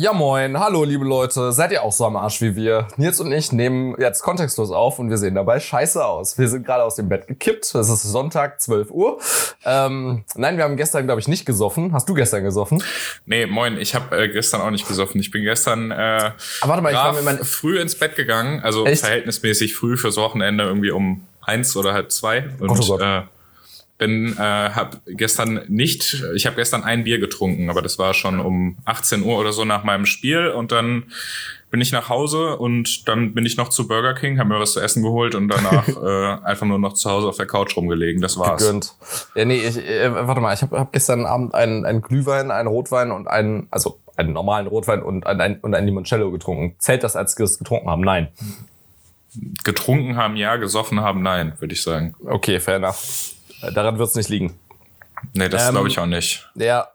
Ja moin, hallo liebe Leute, seid ihr auch so am Arsch wie wir? Nils und ich nehmen jetzt kontextlos auf und wir sehen dabei scheiße aus. Wir sind gerade aus dem Bett gekippt, es ist Sonntag, 12 Uhr. Ähm, nein, wir haben gestern, glaube ich, nicht gesoffen. Hast du gestern gesoffen? Nee, moin, ich habe äh, gestern auch nicht gesoffen. Ich bin gestern äh, Aber warte mal, ich war mit mein... früh ins Bett gegangen, also Echt? verhältnismäßig früh fürs Wochenende, irgendwie um eins oder halb zwei. Und, Gott, oh Gott. Äh, bin äh, habe gestern nicht, ich habe gestern ein Bier getrunken, aber das war schon um 18 Uhr oder so nach meinem Spiel und dann bin ich nach Hause und dann bin ich noch zu Burger King, habe mir was zu essen geholt und danach äh, einfach nur noch zu Hause auf der Couch rumgelegen. Das war's. Gegönnt. Ja, nee, ich, äh, warte mal, ich habe hab gestern Abend einen, einen Glühwein, einen Rotwein und einen, also einen normalen Rotwein und einen, und einen Limoncello getrunken. Zählt das, als getrunken haben? Nein. Getrunken haben ja, gesoffen haben nein, würde ich sagen. Okay, fair enough. Daran wird es nicht liegen. Nee, das ähm, glaube ich auch nicht. Ja.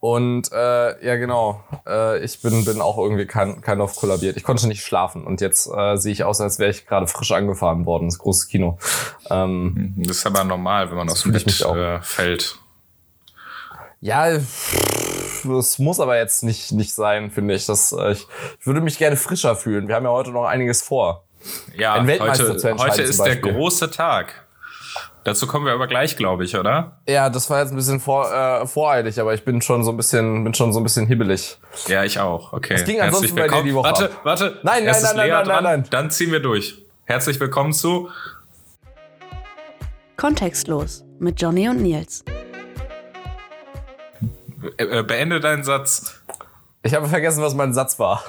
Und äh, ja, genau. Äh, ich bin, bin auch irgendwie kein, kein auf kollabiert. Ich konnte nicht schlafen und jetzt äh, sehe ich aus, als wäre ich gerade frisch angefahren worden, das große Kino. Ähm, das ist aber normal, wenn man aus dem Bett äh, fällt. Ja, das muss aber jetzt nicht, nicht sein, finde ich. Das, äh, ich. Ich würde mich gerne frischer fühlen. Wir haben ja heute noch einiges vor. Ja, heute, heute ist der große Tag. Dazu kommen wir aber gleich, glaube ich, oder? Ja, das war jetzt ein bisschen vor, äh, voreilig, aber ich bin schon so ein bisschen, bin schon so ein bisschen hibbelig. Ja, ich auch. Okay. Es ging ansonsten bei dir die Woche. Warte, warte. Nein, nein, nein, nein, nein, nein, nein. Dann ziehen wir durch. Herzlich willkommen zu Kontextlos mit Johnny und Nils. Äh, beende deinen Satz. Ich habe vergessen, was mein Satz war.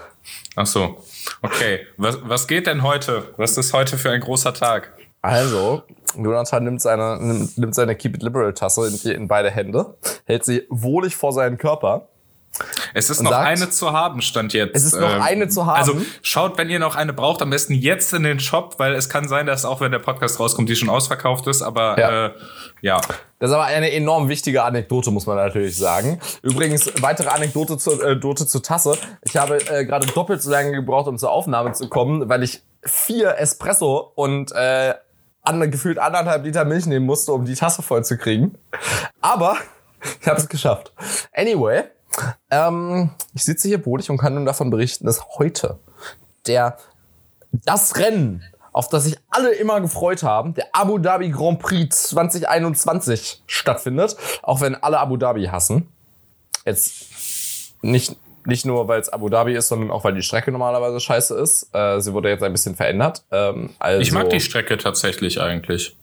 Ach so. Okay. Was, was geht denn heute? Was ist heute für ein großer Tag? Also, Jonathan nimmt seine, nimmt, nimmt seine Keep It Liberal Tasse in, in beide Hände, hält sie wohlig vor seinen Körper es ist noch sagt, eine zu haben, stand jetzt. Es ist noch ähm, eine zu haben. Also schaut, wenn ihr noch eine braucht, am besten jetzt in den Shop, weil es kann sein, dass auch wenn der Podcast rauskommt, die schon ausverkauft ist. Aber ja. Äh, ja. Das ist aber eine enorm wichtige Anekdote, muss man natürlich sagen. Übrigens, weitere Anekdote zur, äh, Dote zur Tasse. Ich habe äh, gerade doppelt so lange gebraucht, um zur Aufnahme zu kommen, weil ich vier Espresso und äh, an, gefühlt anderthalb Liter Milch nehmen musste, um die Tasse voll zu kriegen. Aber ich habe es geschafft. Anyway, ähm, ich sitze hier wohlig und kann nun davon berichten, dass heute der das Rennen, auf das sich alle immer gefreut haben, der Abu Dhabi Grand Prix 2021 stattfindet, auch wenn alle Abu Dhabi hassen. Jetzt nicht nicht nur, weil es Abu Dhabi ist, sondern auch, weil die Strecke normalerweise scheiße ist. Äh, sie wurde jetzt ein bisschen verändert. Ähm, also, ich mag die Strecke tatsächlich eigentlich.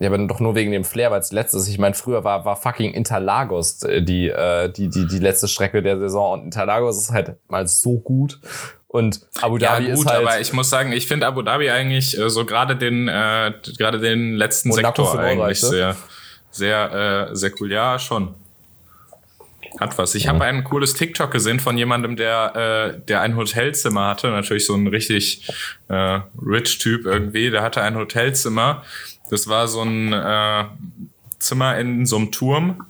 Ja, aber doch nur wegen dem Flair, weil es letztes. Ich meine, früher war, war fucking Interlagos äh, die, äh, die, die, die letzte Strecke der Saison und Interlagos ist halt mal so gut. Und Abu Dhabi ja, gut, ist halt. aber ich muss sagen, ich finde Abu Dhabi eigentlich äh, so gerade den äh, gerade den letzten Monaco Sektor eigentlich sehr sehr äh, säkular schon. Hat was. Ich ja. habe ein cooles TikTok gesehen von jemandem, der, äh, der ein Hotelzimmer hatte. Natürlich so ein richtig äh, rich Typ irgendwie. Der hatte ein Hotelzimmer. Das war so ein äh, Zimmer in so einem Turm.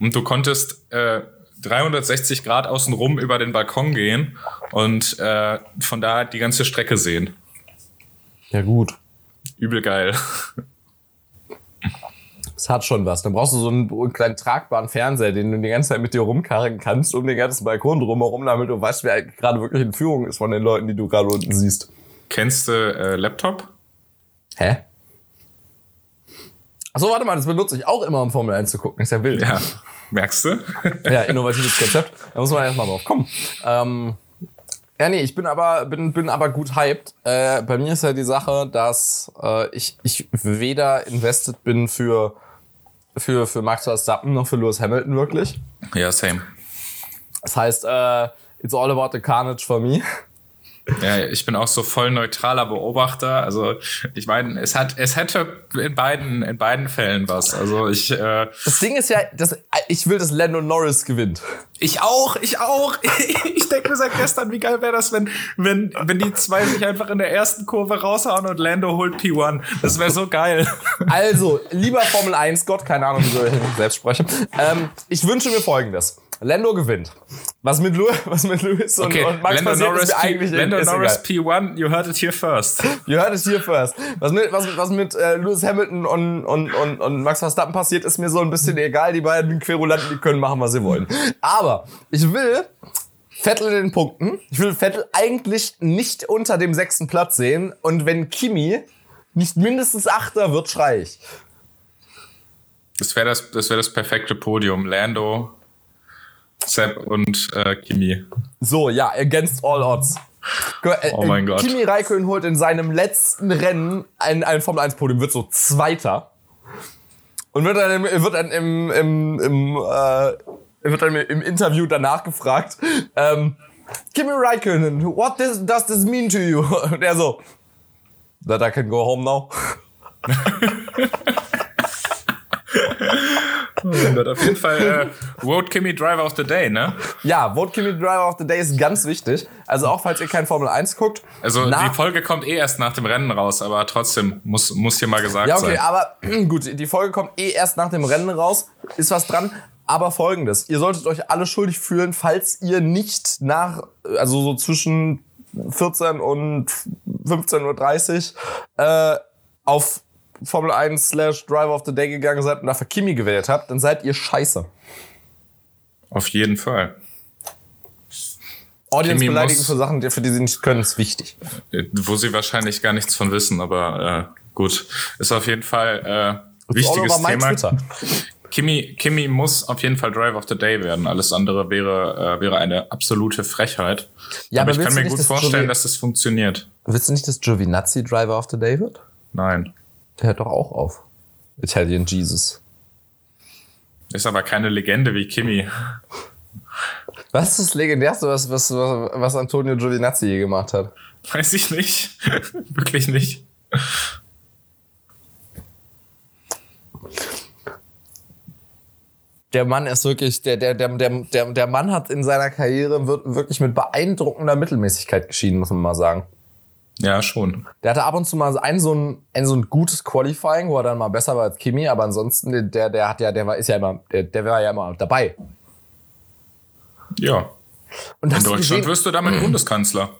Und du konntest äh, 360 Grad außenrum über den Balkon gehen und äh, von da die ganze Strecke sehen. Ja, gut. Übel geil. Es hat schon was. Dann brauchst du so einen kleinen tragbaren Fernseher, den du die ganze Zeit mit dir rumkarren kannst, um den ganzen Balkon drumherum, damit du weißt, wer gerade wirklich in Führung ist von den Leuten, die du gerade unten siehst. Kennst du äh, Laptop? Hä? Achso, warte mal, das benutze ich auch immer, um Formel 1 zu gucken. Ist ja wild. Ja, merkst du? ja, innovatives Konzept. Da muss man erstmal drauf kommen. Ähm, ja, nee, ich bin aber, bin, bin aber gut hyped. Äh, bei mir ist ja die Sache, dass äh, ich, ich weder invested bin für für, für Max Verstappen noch für Lewis Hamilton wirklich. Ja, same. Das heißt, äh, it's all about the carnage for me. Ja, ich bin auch so voll neutraler Beobachter. Also ich meine, es hat, es hätte in beiden, in beiden Fällen was. Also ich. Äh, das Ding ist ja, das, ich will, dass Lando Norris gewinnt. Ich auch, ich auch. Ich denke mir seit gestern, wie geil wäre das, wenn, wenn, wenn die zwei sich einfach in der ersten Kurve raushauen und Lando holt P1. Das wäre so geil. Also, lieber Formel 1 Gott, keine Ahnung, wie ich selbst spreche. Ähm, ich wünsche mir Folgendes. Lando gewinnt. Was mit, Lu was mit Lewis und, okay. und Max Lando passiert, Norris ist mir eigentlich Lando Norris P1, you heard it here first. You heard it here first. Was mit, was, was mit äh, Lewis Hamilton und, und, und, und Max Verstappen passiert, ist mir so ein bisschen egal. Die beiden Querulanten, die können machen, was sie wollen. Aber ich will, Vettel in den Punkten. Ich will Vettel eigentlich nicht unter dem sechsten Platz sehen. Und wenn Kimi nicht mindestens Achter wird, schrei ich. Das wäre das, das, wär das perfekte Podium. Lando, Sepp und äh, Kimi. So, ja, against all odds. Äh, oh mein Gott. Kimi Räikkönen holt in seinem letzten Rennen ein, ein Formel 1 Podium, wird so Zweiter. Und wird dann im, wird dann im, im, im, äh, wird dann im Interview danach gefragt, ähm, Kimi Räikkönen, what this, does this mean to you? Und er so, that I can go home now. Oh auf jeden Fall äh, Vote Kimi Driver of the Day, ne? Ja, Vote Kimi Driver of the Day ist ganz wichtig. Also auch falls ihr kein Formel 1 guckt. Also die Folge kommt eh erst nach dem Rennen raus, aber trotzdem muss, muss hier mal gesagt sein. Ja, okay, sein. aber gut, die Folge kommt eh erst nach dem Rennen raus. Ist was dran. Aber folgendes, ihr solltet euch alle schuldig fühlen, falls ihr nicht nach, also so zwischen 14 und 15.30 Uhr äh, auf Formel 1 slash Driver of the Day gegangen seid und dafür Kimi gewählt habt, dann seid ihr scheiße. Auf jeden Fall. Audience Kimi beleidigen für Sachen, für die sie nicht können, ist wichtig. Wo sie wahrscheinlich gar nichts von wissen, aber äh, gut. Ist auf jeden Fall äh, wichtiges Thema. Twitter. Kimi, Kimi muss auf jeden Fall Drive of the Day werden. Alles andere wäre, äh, wäre eine absolute Frechheit. Ja, aber, aber ich kann mir gut vorstellen, Jovi dass das funktioniert. Willst du nicht, dass Giovinazzi Driver of the Day wird? Nein. Der hört doch auch auf. Italian Jesus. Ist aber keine Legende wie Kimi. Was ist das Legendärste, was, was, was Antonio Giovinazzi je gemacht hat? Weiß ich nicht. Wirklich nicht. Der Mann ist wirklich, der, der, der, der, der Mann hat in seiner Karriere wirklich mit beeindruckender Mittelmäßigkeit geschieden, muss man mal sagen. Ja, schon. Der hatte ab und zu mal ein so ein, ein so ein gutes Qualifying, wo er dann mal besser war als Kimi, aber ansonsten, der, der hat ja, der war, ist ja immer, der, der war ja immer dabei. Ja. Und In Deutschland gesehen, wirst du damit Bundeskanzler.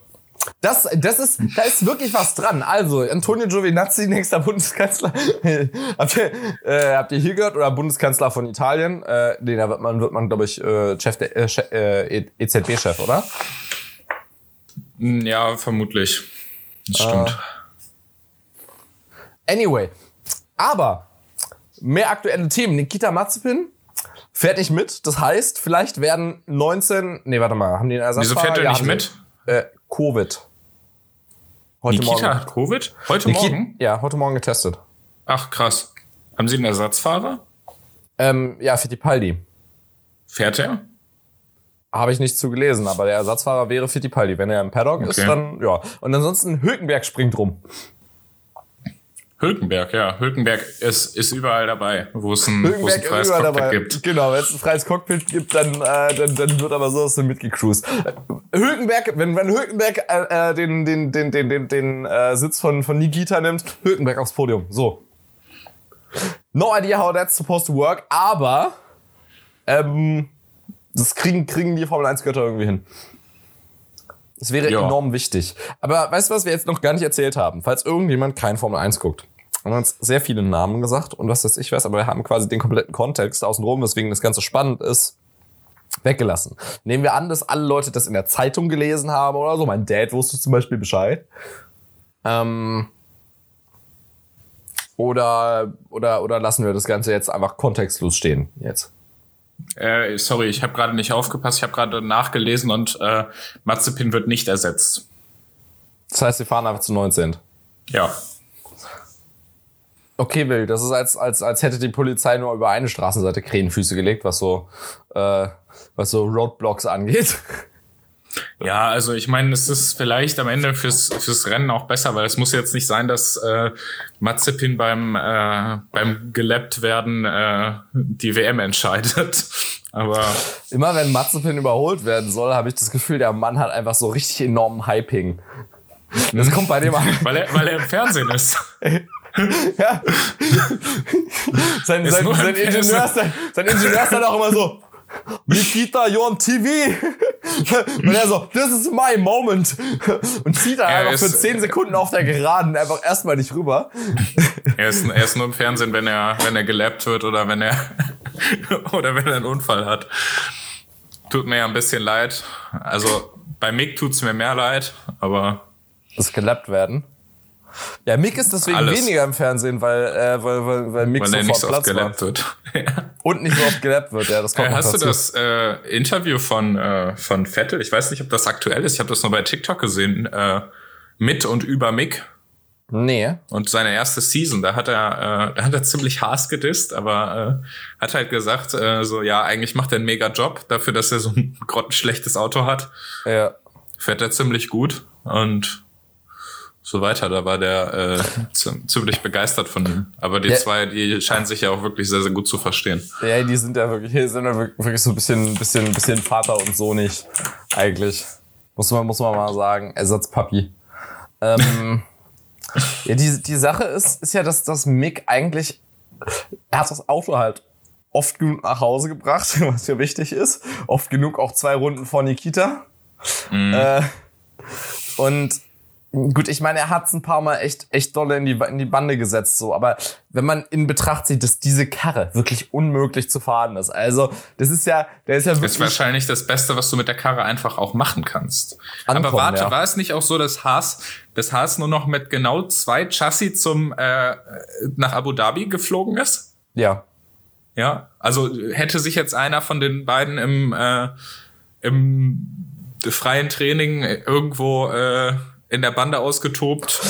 Das, das ist, da ist wirklich was dran. Also, Antonio Giovinazzi, nächster Bundeskanzler. habt, ihr, äh, habt ihr hier gehört? Oder Bundeskanzler von Italien? Äh, nee, da wird man, wird man glaube ich, äh, Chef der, äh, EZB-Chef, oder? Ja, vermutlich. Das stimmt. Uh, anyway, aber mehr aktuelle Themen. Nikita Mazepin fährt nicht mit. Das heißt, vielleicht werden 19. Nee, warte mal, haben die einen Ersatz? Wieso fährt er ja, nicht mit? Äh, Covid. Heute Nikita morgen. hat Covid? Heute Nikita, Morgen? Ja, heute Morgen getestet. Ach, krass. Haben Sie einen Ersatzfahrer? Ähm, ja, Fittipaldi. Fährt er? Habe ich nicht zugelesen, aber der Ersatzfahrer wäre Fittipaldi. Wenn er im Paddock okay. ist, dann ja. Und ansonsten Hülkenberg springt rum. Hülkenberg, ja. Hülkenberg ist, ist überall dabei, wo es ein, wo es ein freies Cockpit dabei. gibt. Genau, wenn es ein freies Cockpit gibt, dann, äh, dann, dann wird aber so dann mitgecruised. Hülkenberg, wenn, wenn Hülkenberg äh, äh, den, den, den, den, den, den äh, Sitz von, von Nikita nimmt, Hülkenberg aufs Podium. So. No idea how that's supposed to work, aber ähm, das kriegen, kriegen die Formel 1-Götter irgendwie hin. Das wäre ja. enorm wichtig. Aber weißt du, was wir jetzt noch gar nicht erzählt haben? Falls irgendjemand kein Formel 1 guckt. Wir haben uns sehr viele Namen gesagt und was das ich weiß, aber wir haben quasi den kompletten Kontext außenrum, weswegen das Ganze spannend ist, weggelassen. Nehmen wir an, dass alle Leute das in der Zeitung gelesen haben oder so. Mein Dad wusste zum Beispiel Bescheid. Ähm, oder, oder, oder lassen wir das Ganze jetzt einfach kontextlos stehen jetzt? Äh, sorry, ich habe gerade nicht aufgepasst. Ich habe gerade nachgelesen und äh, Mazepin wird nicht ersetzt. Das heißt, sie fahren einfach zu 19. Ja. Okay, Will, das ist als, als, als hätte die Polizei nur über eine Straßenseite Krähenfüße gelegt, was so, äh, was so Roadblocks angeht. Ja, also ich meine, es ist vielleicht am Ende fürs, fürs Rennen auch besser, weil es muss jetzt nicht sein, dass äh, Mazepin beim, äh, beim gelappt werden äh, die WM entscheidet. Aber immer wenn Mazepin überholt werden soll, habe ich das Gefühl, der Mann hat einfach so richtig enormen Hyping. Das kommt bei dem an. weil, er, weil er im Fernsehen ist. ja. Sein, sein, sein, Ingenieur, sein, sein Ingenieur ist dann auch immer so, Nikita, you're on TV. Und er so, this is my moment. Und zieht dann einfach für 10 Sekunden auf der Geraden einfach erstmal nicht rüber. Er ist, er ist nur im Fernsehen, wenn er, wenn er gelappt wird oder wenn er, oder wenn er einen Unfall hat. tut mir ja ein bisschen leid. Also bei Mick tut's mir mehr leid, aber. Das gelappt werden. Ja, Mick ist deswegen Alles. weniger im Fernsehen, weil, äh, weil, weil, weil Mick weil sofort nicht so Platz wird. Und nicht so oft gelappt wird, ja, das kommt äh, Hast du das äh, Interview von, äh, von Vettel, ich weiß nicht, ob das aktuell ist, ich habe das nur bei TikTok gesehen, äh, mit und über Mick? Nee. Und seine erste Season, da hat er, äh, da hat er ziemlich Haas gedisst, aber äh, hat halt gesagt, äh, so ja, eigentlich macht er einen mega Job dafür, dass er so ein grottenschlechtes Auto hat. Ja. Fährt er ziemlich gut und so weiter. Da war der äh, ziemlich begeistert von ihm. Aber die ja. zwei, die scheinen sich ja auch wirklich sehr, sehr gut zu verstehen. Ja, die sind ja wirklich, die sind ja wirklich so ein bisschen, bisschen, bisschen Vater und so nicht eigentlich. Muss man, muss man mal sagen. Ersatzpapi. Ähm, Ja, die, die Sache ist, ist ja, dass das Mick eigentlich, er hat das Auto halt oft genug nach Hause gebracht, was ja wichtig ist. Oft genug auch zwei Runden vor Nikita. Mhm. Äh, und Gut, ich meine, er hat es ein paar Mal echt, echt dolle in die, in die Bande gesetzt, so. Aber wenn man in Betracht zieht, dass diese Karre wirklich unmöglich zu fahren ist. Also, das ist ja, der ist ja wirklich. Das ist wahrscheinlich das Beste, was du mit der Karre einfach auch machen kannst. Ankommen, Aber warte, ja. war es nicht auch so, dass Haas, dass Haas nur noch mit genau zwei Chassis zum, äh, nach Abu Dhabi geflogen ist? Ja. Ja. Also, hätte sich jetzt einer von den beiden im, äh, im freien Training irgendwo, äh, in der Bande ausgetobt,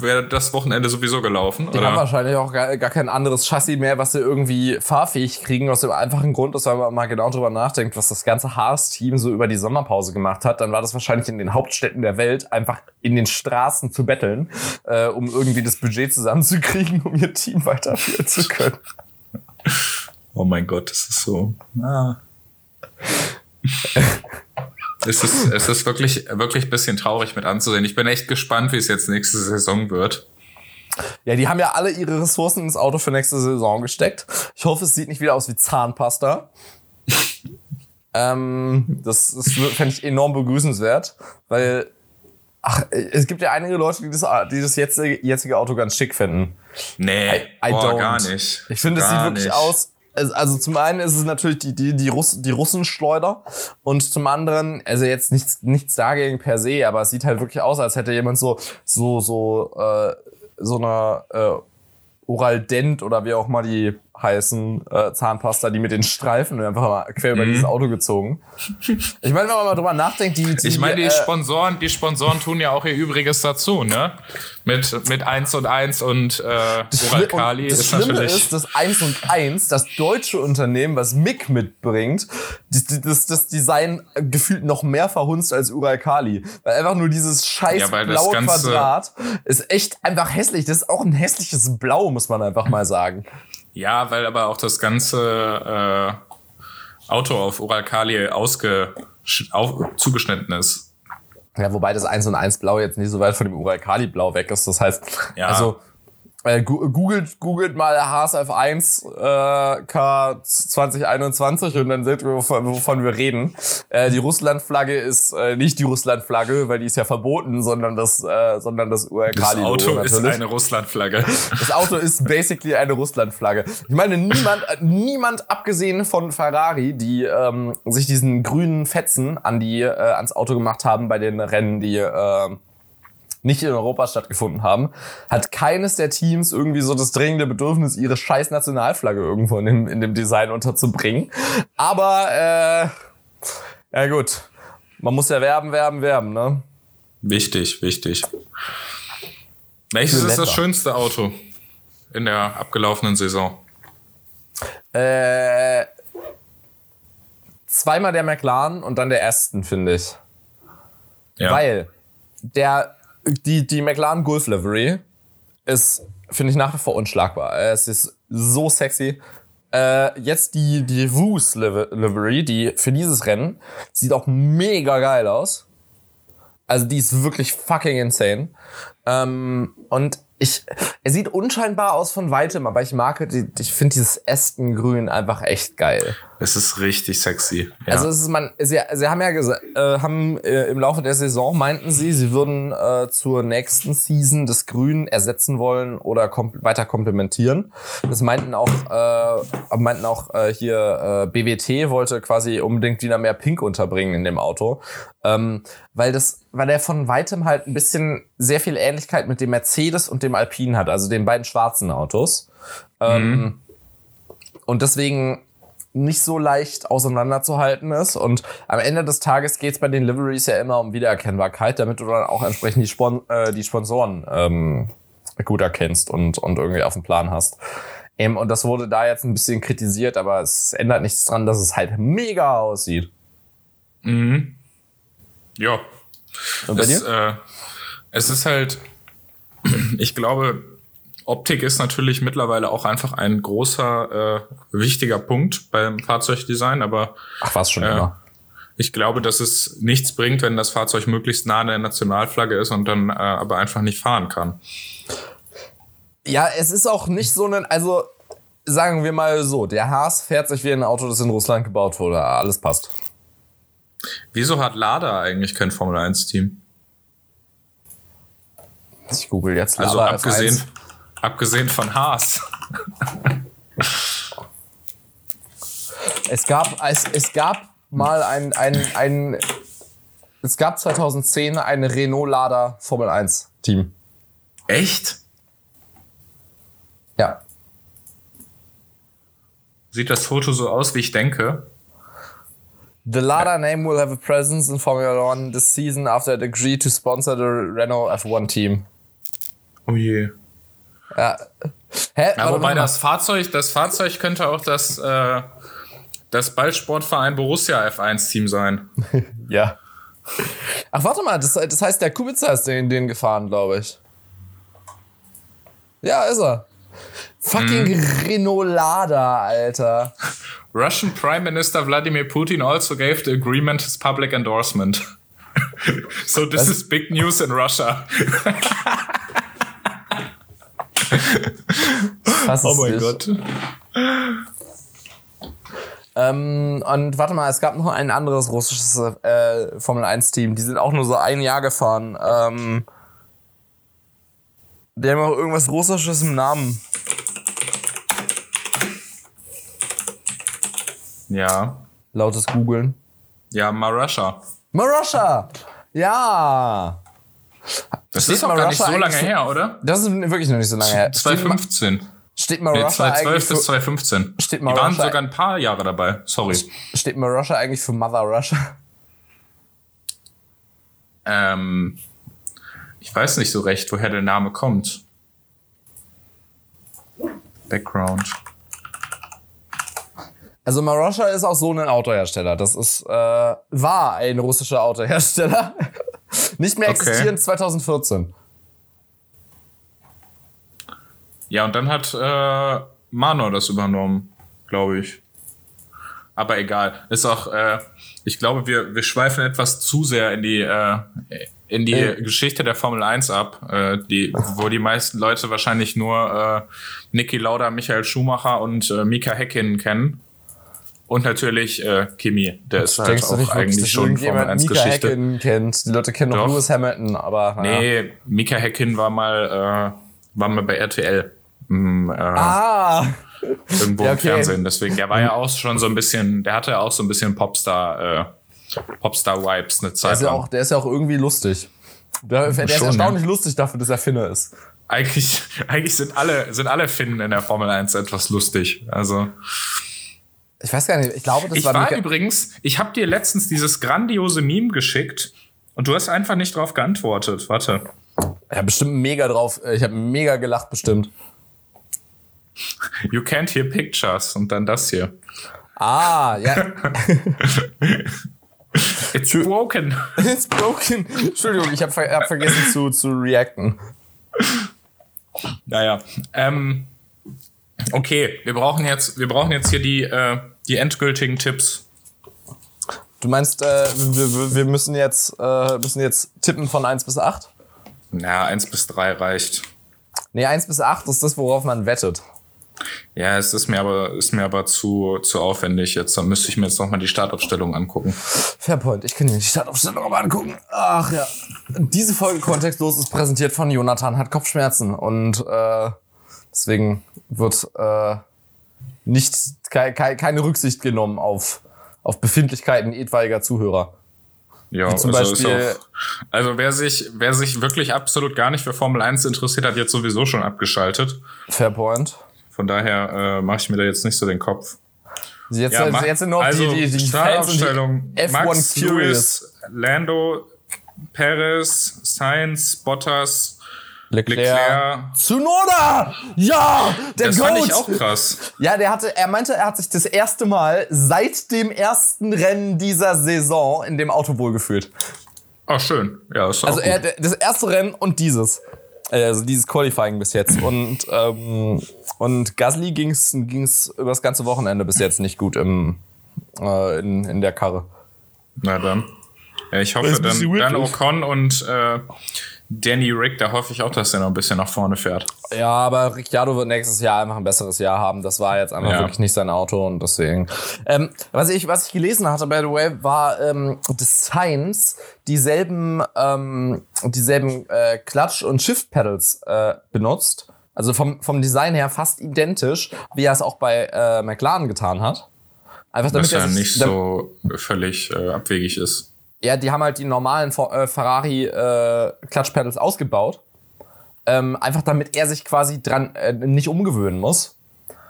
wäre das Wochenende sowieso gelaufen. Die oder? haben wahrscheinlich auch gar, gar kein anderes Chassis mehr, was sie irgendwie fahrfähig kriegen, aus dem einfachen Grund, dass wenn man mal genau drüber nachdenkt, was das ganze Haas-Team so über die Sommerpause gemacht hat, dann war das wahrscheinlich in den Hauptstädten der Welt einfach in den Straßen zu betteln, äh, um irgendwie das Budget zusammenzukriegen, um ihr Team weiterführen zu können. Oh mein Gott, das ist so. Ah. es ist, es ist wirklich, wirklich ein bisschen traurig mit anzusehen. Ich bin echt gespannt, wie es jetzt nächste Saison wird. Ja, die haben ja alle ihre Ressourcen ins Auto für nächste Saison gesteckt. Ich hoffe, es sieht nicht wieder aus wie Zahnpasta. ähm, das das fände ich enorm begrüßenswert, weil ach, es gibt ja einige Leute, die das, die das jetzige, jetzige Auto ganz schick finden. Nee, I, I oh, gar nicht. Ich finde, es sieht wirklich nicht. aus also zum einen ist es natürlich die, die, die, Russ, die Russenschleuder und zum anderen, also jetzt nichts, nichts dagegen per se, aber es sieht halt wirklich aus, als hätte jemand so, so, so, äh, so eine äh, Oral Dent oder wie auch mal die heißen äh, Zahnpasta, die mit den Streifen einfach mal quer über mhm. dieses Auto gezogen. Ich meine, wenn man mal drüber nachdenkt, die, die Ich meine, die äh, Sponsoren, die Sponsoren tun ja auch ihr Übriges dazu, ne? Mit mit 1 und 1 und äh, Uralkali das ist Schlimme natürlich ist, dass 1 und 1, das deutsche Unternehmen, was MIG mitbringt, das, das, das Design gefühlt noch mehr verhunzt als Uralkali, weil einfach nur dieses scheiß ja, blaue Quadrat ist echt einfach hässlich. Das ist auch ein hässliches Blau, muss man einfach mal sagen. Ja, weil aber auch das ganze äh, Auto auf Uralkali ausge auf, zugeschnitten ist. Ja, wobei das 1 und 1 Blau jetzt nicht so weit von dem Uralkali Blau weg ist. Das heißt, ja. also äh, googelt, googelt mal HSF1 äh, K 2021 und dann seht ihr, wovon, wovon wir reden. Äh, die Russlandflagge ist äh, nicht die Russlandflagge, weil die ist ja verboten, sondern das, äh, sondern das URK. Das Auto natürlich. ist eine Russlandflagge. Das Auto ist basically eine Russlandflagge. Ich meine, niemand, niemand abgesehen von Ferrari, die ähm, sich diesen grünen Fetzen an die äh, ans Auto gemacht haben bei den Rennen, die äh, nicht in Europa stattgefunden haben, hat keines der Teams irgendwie so das dringende Bedürfnis, ihre scheiß Nationalflagge irgendwo in dem, in dem Design unterzubringen. Aber, äh, ja gut. Man muss ja werben, werben, werben, ne? Wichtig, wichtig. Welches ist das schönste Auto in der abgelaufenen Saison? Äh, zweimal der McLaren und dann der Aston, finde ich. Ja. Weil der die, die McLaren Golf Livery ist, finde ich, nach wie vor unschlagbar. Es ist so sexy. Äh, jetzt die, die Woos Livery, die für dieses Rennen, sieht auch mega geil aus. Also die ist wirklich fucking insane. Ähm, und ich, er sieht unscheinbar aus von weitem, aber ich mag, die, ich finde dieses Ästengrün einfach echt geil. Es ist richtig sexy. Ja. Also es ist man, sie, sie haben ja gesagt, äh, haben äh, im Laufe der Saison meinten sie, sie würden äh, zur nächsten Season das Grün ersetzen wollen oder kom weiter komplementieren. Das meinten auch, äh, meinten auch äh, hier äh, BWT wollte quasi unbedingt wieder mehr Pink unterbringen in dem Auto, ähm, weil das, weil er von weitem halt ein bisschen sehr viel Ähnlichkeit mit dem Mercedes und dem Alpine hat, also den beiden schwarzen Autos. Ähm, mhm. Und deswegen nicht so leicht auseinanderzuhalten ist. Und am Ende des Tages geht es bei den Liveries ja immer um Wiedererkennbarkeit, damit du dann auch entsprechend die, Spon äh, die Sponsoren ähm, gut erkennst und, und irgendwie auf dem Plan hast. Ähm, und das wurde da jetzt ein bisschen kritisiert, aber es ändert nichts dran, dass es halt mega aussieht. Mhm. Ja. Und bei es, dir? Äh, es ist halt, ich glaube, Optik ist natürlich mittlerweile auch einfach ein großer, äh, wichtiger Punkt beim Fahrzeugdesign, aber. Ach, was schon äh, immer. Ich glaube, dass es nichts bringt, wenn das Fahrzeug möglichst nah an der Nationalflagge ist und dann äh, aber einfach nicht fahren kann. Ja, es ist auch nicht so ein, also sagen wir mal so, der Haas fährt sich wie ein Auto, das in Russland gebaut wurde. Alles passt. Wieso hat Lada eigentlich kein Formel 1 Team? Ich google jetzt also Lada also abgesehen, F1. Abgesehen von Haas. es gab, es, es gab mal ein, ein, ein, es gab 2010 ein Renault Lada Formel 1 Team. Echt? Ja. Sieht das Foto so aus, wie ich denke? The Lada name will have a presence in Formula One this season after it agreed to sponsor the Renault F1 team. Oh je. Ja. Hä? Ja, wobei das Fahrzeug, das Fahrzeug könnte auch das, äh, das Ballsportverein Borussia F1-Team sein. ja. Ach, warte mal, das, das heißt, der Kubica ist den, den gefahren, glaube ich. Ja, ist er. Fucking mm. Renault Lada, Alter. Russian Prime Minister Vladimir Putin also gave the agreement his public endorsement. so this Was? is big news in Russia. oh mein nicht. Gott. Ähm, und warte mal, es gab noch ein anderes russisches äh, Formel 1-Team. Die sind auch nur so ein Jahr gefahren. Ähm, die haben auch irgendwas Russisches im Namen. Ja. Lautes Googeln. Ja, Marussia. Marussia! Ja! Das Steht ist auch gar nicht so lange her, oder? Das ist wirklich noch nicht so lange her. 2015. Steht mal nee, 2012 bis 2015. Steht Die waren sogar ein paar Jahre dabei. Sorry. Steht mal Russia eigentlich für Mother Russia? Ähm, ich weiß nicht so recht, woher der Name kommt. Background. Also Marussia ist auch so ein Autohersteller. Das ist äh, war ein russischer Autohersteller. Nicht mehr existierend okay. 2014. Ja, und dann hat äh, Manor das übernommen, glaube ich. Aber egal. Ist auch, äh, ich glaube, wir, wir schweifen etwas zu sehr in die, äh, in die äh. Geschichte der Formel 1 ab, äh, die, wo die meisten Leute wahrscheinlich nur äh, Niki Lauda, Michael Schumacher und äh, Mika Häkkinen kennen. Und natürlich äh, Kimi, der ist halt auch nicht, eigentlich schon Formel 1 Mika Geschichte. Häkkinen kennt. Die Leute kennen noch Lewis Hamilton, aber. Ja. Nee, Mika Häkkinen war mal, äh, war mal bei RTL. Im, äh, ah! Irgendwo ja, okay. im Fernsehen. Deswegen, der war ja auch schon so ein bisschen, der hatte ja auch so ein bisschen Popstar, äh, Popstar-Vibes eine Zeit der ist, ja auch, der ist ja auch irgendwie lustig. Der, der ist erstaunlich ne? lustig dafür, dass er Finne ist. Eigentlich, eigentlich sind alle, sind alle Finnen in der Formel 1 etwas lustig. Also. Ich weiß gar nicht, ich glaube, das ich war. Ich war übrigens, ich habe dir letztens dieses grandiose Meme geschickt und du hast einfach nicht drauf geantwortet. Warte. Ja, bestimmt mega drauf. Ich habe mega gelacht, bestimmt. You can't hear pictures und dann das hier. Ah, ja. It's broken. It's broken. Entschuldigung, ich habe hab vergessen zu, zu reacten. Naja. Ähm, okay, wir brauchen jetzt, wir brauchen jetzt hier die, äh, die endgültigen Tipps. Du meinst, äh, wir, wir, müssen, jetzt, äh, müssen jetzt tippen von 1 bis 8? Na, 1 bis 3 reicht. Nee, 1 bis 8 ist das, worauf man wettet. Ja, es ist mir aber, ist mir aber zu, zu aufwendig jetzt. Da müsste ich mir jetzt nochmal die Startaufstellung angucken. Fairpoint, ich kann dir die Startaufstellung nochmal angucken. Ach ja. Diese Folge kontextlos ist präsentiert von Jonathan, hat Kopfschmerzen und äh, deswegen wird äh, nicht ke ke keine Rücksicht genommen auf, auf Befindlichkeiten etwaiger Zuhörer. Ja, zum also, Beispiel, auch, also wer sich, wer sich wirklich absolut gar nicht für Formel 1 interessiert, hat jetzt sowieso schon abgeschaltet. Fairpoint. Von daher äh, mache ich mir da jetzt nicht so den Kopf. Jetzt, ja, mach, jetzt sind noch also die, die, die Startaufstellung. F1 Max, Curious. Lewis, Lando, Perez, Sainz, Bottas, Leclerc. Leclerc. Tsunoda! Ja! Der das Goat. fand ich auch krass. Ja, der hatte, er meinte, er hat sich das erste Mal seit dem ersten Rennen dieser Saison in dem Auto wohlgefühlt. Ach, schön. Ja, ist auch Also er, das erste Rennen und dieses. Äh, also dieses Qualifying bis jetzt. Und, ähm, und Gasly ging's ging's über das ganze Wochenende bis jetzt nicht gut im, äh, in, in der Karre. Na dann. Ja, ich hoffe, dann, dann Ocon und äh, Danny Rick, da hoffe ich auch, dass er noch ein bisschen nach vorne fährt. Ja, aber Ricciardo wird nächstes Jahr einfach ein besseres Jahr haben. Das war jetzt einfach ja. wirklich nicht sein Auto und deswegen. Ähm, was ich was ich gelesen hatte, by the way, war ähm, das Science dieselben ähm, dieselben äh, Clutch und Shift Pedals äh, benutzt. Also vom vom Design her fast identisch, wie er es auch bei äh, McLaren getan hat. Einfach damit Was ja nicht so völlig äh, abwegig ist. Ja, die haben halt die normalen äh, Ferrari äh, Clutch ausgebaut. Ähm, einfach damit er sich quasi dran äh, nicht umgewöhnen muss.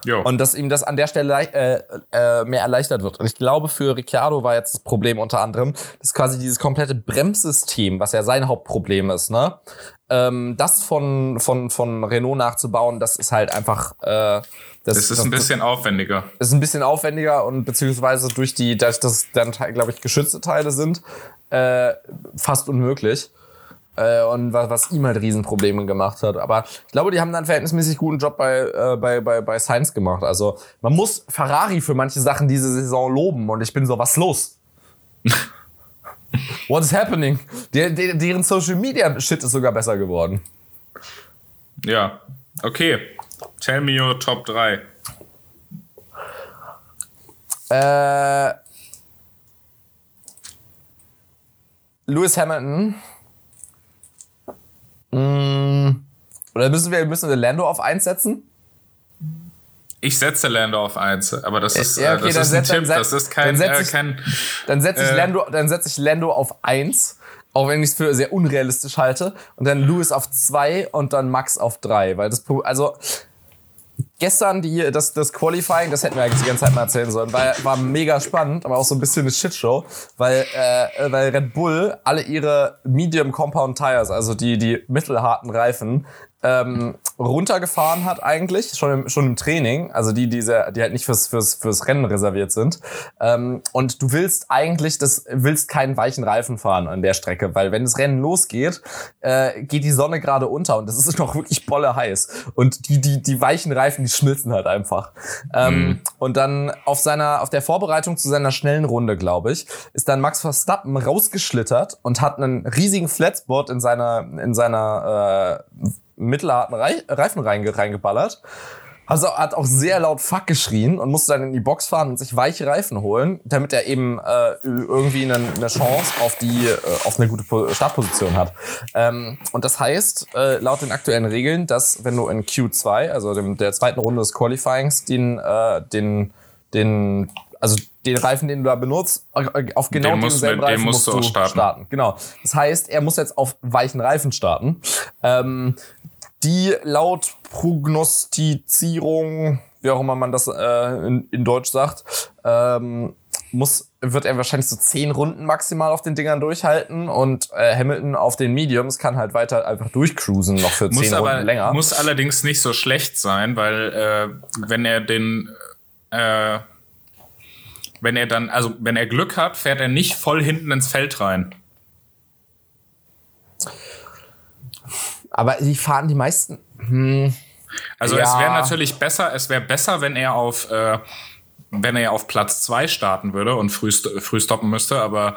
Jo. Und dass ihm das an der Stelle äh, äh, mehr erleichtert wird. Und ich glaube, für Ricciardo war jetzt das Problem unter anderem, dass quasi dieses komplette Bremssystem, was ja sein Hauptproblem ist, ne? Ähm, das von, von, von Renault nachzubauen, das ist halt einfach äh, das, es ist ein bisschen aufwendiger. Es ist ein bisschen aufwendiger und beziehungsweise durch die, dass das dann, glaube ich, geschützte Teile sind, äh, fast unmöglich. Äh, und was, was ihm halt Riesenprobleme gemacht hat. Aber ich glaube, die haben dann verhältnismäßig guten Job bei, äh, bei, bei, bei Science gemacht. Also man muss Ferrari für manche Sachen diese Saison loben und ich bin so, was los? What is happening? Der, der, deren Social Media Shit ist sogar besser geworden. Ja, okay. Tell me your Top 3. Äh, Lewis Hamilton. Mm, oder müssen wir, müssen wir Lando auf 1 setzen? Ich setze Lando auf 1, aber das ist, ja, okay, das ist ein Tipp, das ist kein... Dann setze ich, äh, dann setz ich, äh, Lando, dann setz ich Lando auf 1, auch wenn ich es für sehr unrealistisch halte. Und dann Lewis auf 2 und dann Max auf 3. Weil das, also gestern die, das, das Qualifying, das hätten wir eigentlich die ganze Zeit mal erzählen sollen, war, war mega spannend, aber auch so ein bisschen eine Shitshow, weil, äh, weil Red Bull alle ihre Medium Compound Tires, also die, die mittelharten Reifen, ähm, runtergefahren hat eigentlich, schon im, schon im Training, also die, die, sehr, die halt nicht fürs, fürs, fürs Rennen reserviert sind. Ähm, und du willst eigentlich, das willst keinen weichen Reifen fahren an der Strecke, weil wenn das Rennen losgeht, äh, geht die Sonne gerade unter und das ist noch wirklich bolle heiß. Und die, die, die weichen Reifen, die schmilzen halt einfach. Ähm, mhm. Und dann auf seiner, auf der Vorbereitung zu seiner schnellen Runde, glaube ich, ist dann Max Verstappen rausgeschlittert und hat einen riesigen Flatspot in seiner, in seiner äh, mittelharten Reifen reingeballert. Also hat auch sehr laut Fuck geschrien und musste dann in die Box fahren und sich weiche Reifen holen, damit er eben äh, irgendwie eine, eine Chance auf die äh, auf eine gute Startposition hat. Ähm, und das heißt äh, laut den aktuellen Regeln, dass wenn du in Q2, also dem, der zweiten Runde des Qualifyings, den äh, den den also den Reifen, den du da benutzt, auf genau den denselben Reifen musst, musst du starten. starten. Genau. Das heißt, er muss jetzt auf weichen Reifen starten. Ähm, die laut Prognostizierung, wie auch immer man das äh, in, in, Deutsch sagt, ähm, muss, wird er wahrscheinlich so zehn Runden maximal auf den Dingern durchhalten und äh, Hamilton auf den Mediums kann halt weiter einfach durchcruisen noch für muss zehn aber, Runden länger. Muss allerdings nicht so schlecht sein, weil äh, wenn er den äh, wenn er dann, also wenn er Glück hat, fährt er nicht voll hinten ins Feld rein. Aber die fahren die meisten. Hm, also ja. es wäre natürlich besser, es wäre besser, wenn er auf, äh, wenn er auf Platz zwei starten würde und früh, früh stoppen müsste, aber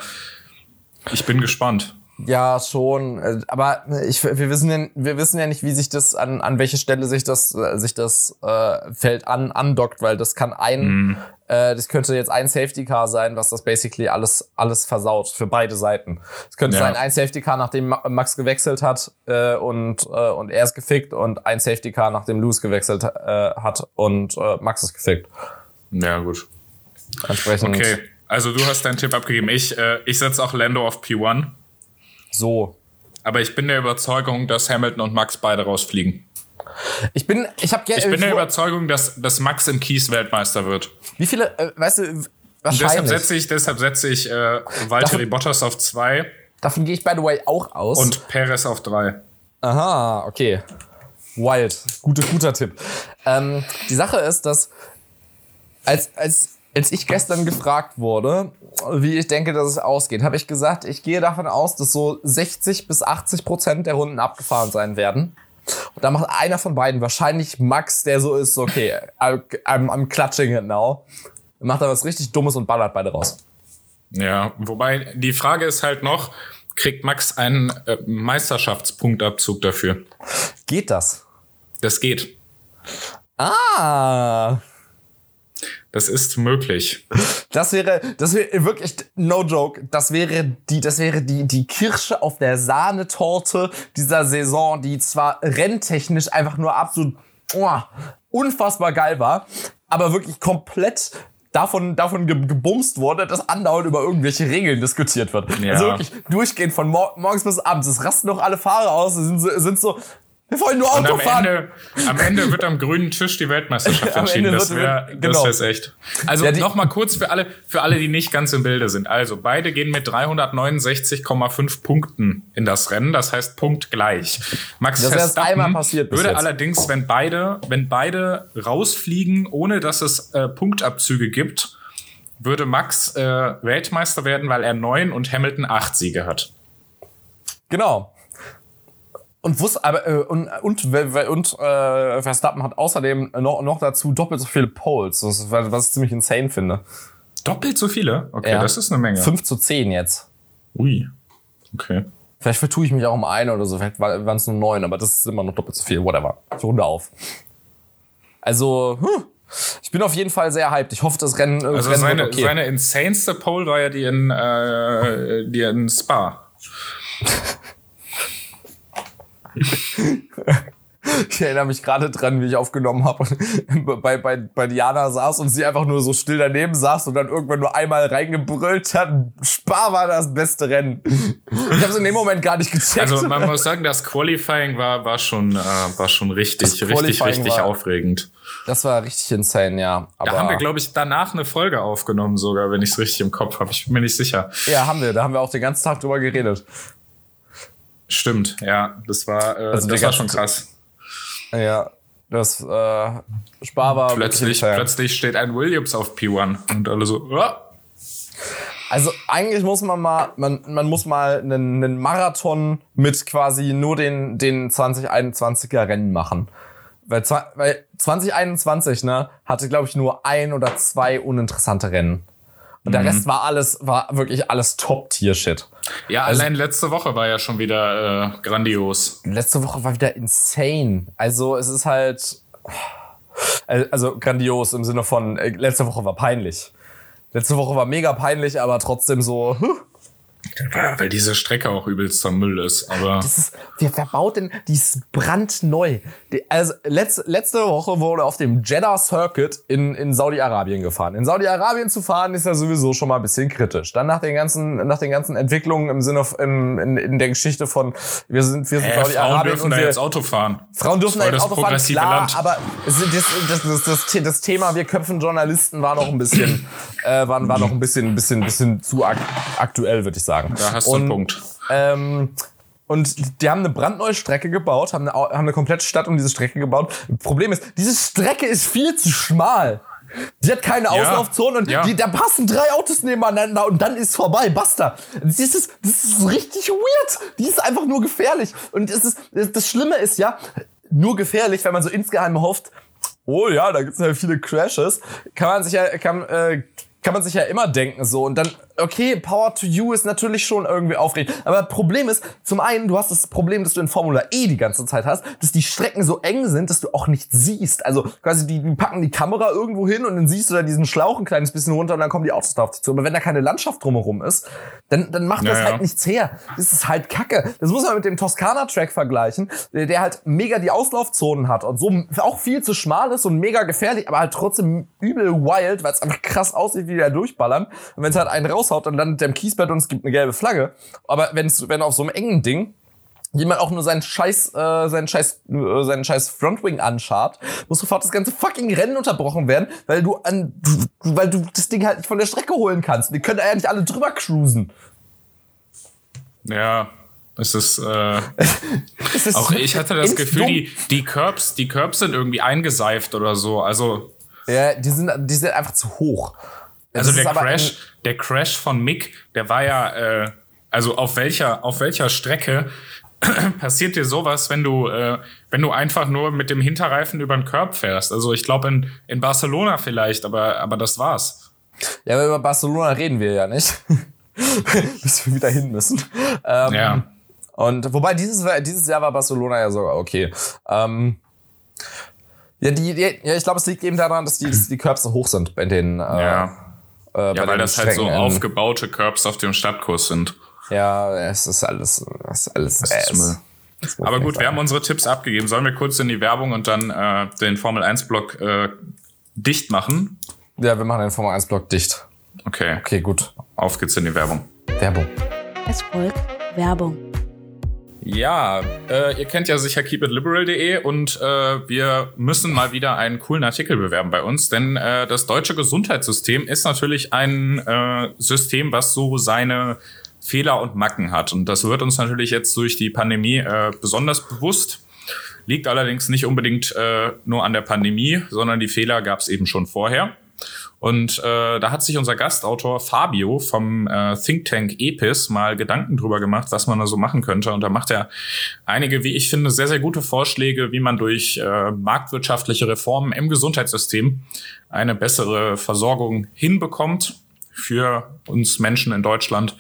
ich bin gespannt. Ja, schon. Äh, aber ich, wir, wissen ja, wir wissen ja nicht, wie sich das an, an welche Stelle sich das, äh, sich das äh, Feld an, andockt, weil das kann ein, mhm. Äh, das könnte jetzt ein Safety Car sein, was das basically alles, alles versaut für beide Seiten. Es könnte ja. sein ein Safety Car, nachdem Max gewechselt hat äh, und, äh, und er ist gefickt und ein Safety Car, nachdem Lewis gewechselt äh, hat und äh, Max ist gefickt. Ja, gut. Entsprechend. Okay. Also du hast deinen Tipp abgegeben. Ich, äh, ich setze auch Lando auf P1. So. Aber ich bin der Überzeugung, dass Hamilton und Max beide rausfliegen. Ich bin, ich habe Ich bin der Überzeugung, dass, dass Max im Kies Weltmeister wird. Wie viele, äh, weißt du, wahrscheinlich. deshalb setze ich, deshalb setze ich äh, Valtteri Bottas auf zwei. Davon gehe ich by the way auch aus. Und Perez auf drei. Aha, okay. Wild. Gute, guter Tipp. Ähm, die Sache ist, dass als, als, als ich gestern gefragt wurde, wie ich denke, dass es ausgeht, habe ich gesagt, ich gehe davon aus, dass so 60 bis 80 Prozent der Runden abgefahren sein werden. Und da macht einer von beiden, wahrscheinlich Max, der so ist, okay, I'm, I'm clutching it now. Macht er was richtig Dummes und ballert beide raus. Ja, wobei die Frage ist halt noch, kriegt Max einen äh, Meisterschaftspunktabzug dafür? Geht das? Das geht. Ah. Das ist möglich. Das wäre, das wäre wirklich, no joke, das wäre die, das wäre die, die Kirsche auf der Sahnetorte dieser Saison, die zwar renntechnisch einfach nur absolut oh, unfassbar geil war, aber wirklich komplett davon, davon gebumst wurde, dass andauernd über irgendwelche Regeln diskutiert wird. Ja. Also wirklich durchgehend von mor morgens bis abends. Es rasten noch alle Fahrer aus, sind, sind so, wir wollen nur Auto am fahren. Ende, am Ende wird am grünen Tisch die Weltmeisterschaft entschieden. Das wäre genau. das echt. Also ja, noch mal kurz für alle, für alle, die nicht ganz im Bilde sind. Also beide gehen mit 369,5 Punkten in das Rennen. Das heißt Punkt gleich. Max das Verstappen einmal passiert würde allerdings, wenn beide, wenn beide rausfliegen, ohne dass es äh, Punktabzüge gibt, würde Max äh, Weltmeister werden, weil er neun und Hamilton acht Siege hat. Genau. Und wusste aber äh, und und, und äh, Verstappen hat außerdem noch, noch dazu doppelt so viele Poles, was, was ich ziemlich insane finde. Doppelt so viele? Okay, ja. das ist eine Menge. 5 zu 10 jetzt. Ui. Okay. Vielleicht vertue ich mich auch um eine oder so, vielleicht waren es nur neun, aber das ist immer noch doppelt so viel, whatever. Ich runde auf. Also, hm, ich bin auf jeden Fall sehr hyped. Ich hoffe, das Rennen, äh, also Rennen seine, okay. seine insaneste Pole war ja die in, äh, die in Spa. Ich erinnere mich gerade dran, wie ich aufgenommen habe und bei, bei, bei Diana saß und sie einfach nur so still daneben saß und dann irgendwann nur einmal reingebrüllt hat. Spar war das beste Rennen. Ich habe es in dem Moment gar nicht gecheckt. Also man muss sagen, das Qualifying war, war schon, äh, war schon richtig, richtig, richtig war, aufregend. Das war richtig insane, ja. Aber da haben wir, glaube ich, danach eine Folge aufgenommen, sogar, wenn ich es richtig im Kopf habe. Ich bin mir nicht sicher. Ja, haben wir. Da haben wir auch den ganzen Tag drüber geredet. Stimmt, ja, das war, äh, also das war schon krass. Ja, das äh, Spar war plötzlich, plötzlich steht ein Williams auf P1 und alle so. Oh. Also eigentlich muss man mal, man, man muss mal einen, einen Marathon mit quasi nur den, den 2021er Rennen machen. Weil, weil 2021, ne, hatte, glaube ich, nur ein oder zwei uninteressante Rennen. Und der mhm. Rest war alles, war wirklich alles Top-Tier-Shit. Ja, also, allein letzte Woche war ja schon wieder äh, grandios. Letzte Woche war wieder insane. Also es ist halt. Also grandios im Sinne von, äh, letzte Woche war peinlich. Letzte Woche war mega peinlich, aber trotzdem so. Huh, weil diese Strecke auch übelster Müll ist, aber. Das ist, wer, wer baut denn, die ist brandneu. Die, also, letzte, letzte Woche wurde auf dem Jeddah Circuit in, in Saudi-Arabien gefahren. In Saudi-Arabien zu fahren ist ja sowieso schon mal ein bisschen kritisch. Dann nach den ganzen, nach den ganzen Entwicklungen im Sinne, in, in, in der Geschichte von, wir sind, wir sind äh, Saudi-Arabien. Frauen dürfen da jetzt Auto fahren. Frauen dürfen da jetzt Auto fahren, klar, Land. aber das, das, das, das, das Thema, wir köpfen Journalisten war noch ein bisschen, äh, war, war noch ein bisschen, bisschen, bisschen zu ak aktuell, würde ich sagen sagen. Da hast du und, einen Punkt. Ähm, und die haben eine brandneue Strecke gebaut, haben eine, haben eine komplette Stadt um diese Strecke gebaut. Problem ist, diese Strecke ist viel zu schmal. Die hat keine ja, Auslaufzone und ja. die, da passen drei Autos nebeneinander und dann ist vorbei. Basta. Das ist, das ist richtig weird. Die ist einfach nur gefährlich. Und es ist, das Schlimme ist ja, nur gefährlich, wenn man so insgeheim hofft, oh ja, da gibt es ja viele Crashes, kann man sich ja, kann, äh, kann man sich ja immer denken so und dann okay, Power to You ist natürlich schon irgendwie aufregend. Aber Problem ist, zum einen, du hast das Problem, dass du in Formula E die ganze Zeit hast, dass die Strecken so eng sind, dass du auch nicht siehst. Also quasi, die, die packen die Kamera irgendwo hin und dann siehst du da diesen Schlauch ein kleines bisschen runter und dann kommen die Autos drauf zu. Aber wenn da keine Landschaft drumherum ist, dann, dann macht das ja. halt nichts her. Das ist halt Kacke. Das muss man mit dem Toskana-Track vergleichen, der halt mega die Auslaufzonen hat und so auch viel zu schmal ist und mega gefährlich, aber halt trotzdem übel wild, weil es einfach krass aussieht, wie die da durchballern. Und wenn es halt einen raushaut, dann landet der im Kiesbett und es gibt eine gelbe Flagge. Aber wenn's, wenn auf so einem engen Ding jemand auch nur seinen scheiß, äh, seinen scheiß, äh, seinen scheiß Frontwing anschart, muss sofort das ganze fucking Rennen unterbrochen werden, weil du an, du, weil du das Ding halt nicht von der Strecke holen kannst. Die können eigentlich alle drüber cruisen. Ja, es ist, äh, es ist auch ich hatte das Gefühl, die, die Curbs, die Curbs sind irgendwie eingeseift oder so. Also ja, die sind, die sind einfach zu hoch. Also der Crash, der Crash von Mick, der war ja, äh, also auf welcher, auf welcher Strecke passiert dir sowas, wenn du, äh, wenn du einfach nur mit dem Hinterreifen über den Körb fährst? Also ich glaube in, in Barcelona vielleicht, aber, aber das war's. Ja, aber über Barcelona reden wir ja nicht. Bis wir wieder hin müssen. Ähm, ja. Und wobei dieses, dieses Jahr war Barcelona ja sogar okay. Ähm, ja, die, die, ja, ich glaube, es liegt eben daran, dass die, dass die Curbs so hoch sind bei den. Äh, ja, äh, ja weil das halt so aufgebaute Curbs auf dem Stadtkurs sind. Ja, es ist alles, es ist alles. Das ist Müll. Aber gut, wir haben unsere Tipps abgegeben. Sollen wir kurz in die Werbung und dann äh, den Formel 1 Block äh, dicht machen? Ja, wir machen den Formel 1 Block dicht. Okay. Okay, gut. Auf geht's in die Werbung. Werbung. Es folgt Werbung. Ja, äh, ihr kennt ja sicher keepitliberal.de und äh, wir müssen mal wieder einen coolen Artikel bewerben bei uns, denn äh, das deutsche Gesundheitssystem ist natürlich ein äh, System, was so seine Fehler und Macken hat. Und das wird uns natürlich jetzt durch die Pandemie äh, besonders bewusst. Liegt allerdings nicht unbedingt äh, nur an der Pandemie, sondern die Fehler gab es eben schon vorher. Und äh, da hat sich unser Gastautor Fabio vom äh, Think Tank EPIS mal Gedanken drüber gemacht, was man da so machen könnte. Und da macht er einige, wie ich finde, sehr, sehr gute Vorschläge, wie man durch äh, marktwirtschaftliche Reformen im Gesundheitssystem eine bessere Versorgung hinbekommt für uns Menschen in Deutschland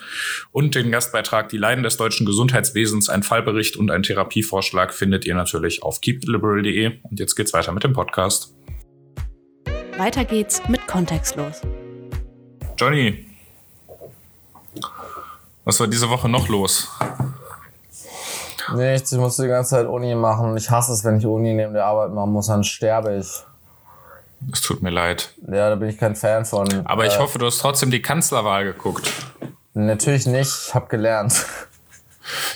und den Gastbeitrag Die Leiden des deutschen Gesundheitswesens, ein Fallbericht und ein Therapievorschlag findet ihr natürlich auf keepitliberal.de. Und jetzt geht's weiter mit dem Podcast. Weiter geht's mit Kontextlos. Johnny, was war diese Woche noch los? Nichts, ich musste die ganze Zeit Uni machen. Ich hasse es, wenn ich Uni neben der Arbeit machen muss, dann sterbe ich. Es tut mir leid. Ja, da bin ich kein Fan von. Aber ich äh, hoffe, du hast trotzdem die Kanzlerwahl geguckt. Natürlich nicht, ich habe gelernt.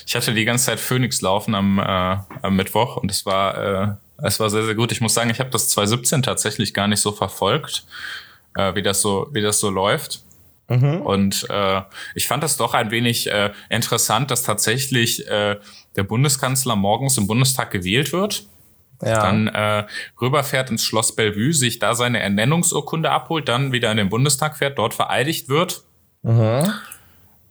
Ich hatte die ganze Zeit Phoenix laufen am, äh, am Mittwoch und es war äh, es war sehr, sehr gut. Ich muss sagen, ich habe das 2017 tatsächlich gar nicht so verfolgt, äh, wie, das so, wie das so läuft. Mhm. Und äh, ich fand das doch ein wenig äh, interessant, dass tatsächlich äh, der Bundeskanzler morgens im Bundestag gewählt wird. Ja. Dann äh, rüberfährt ins Schloss Bellevue, sich da seine Ernennungsurkunde abholt, dann wieder in den Bundestag fährt, dort vereidigt wird. Mhm.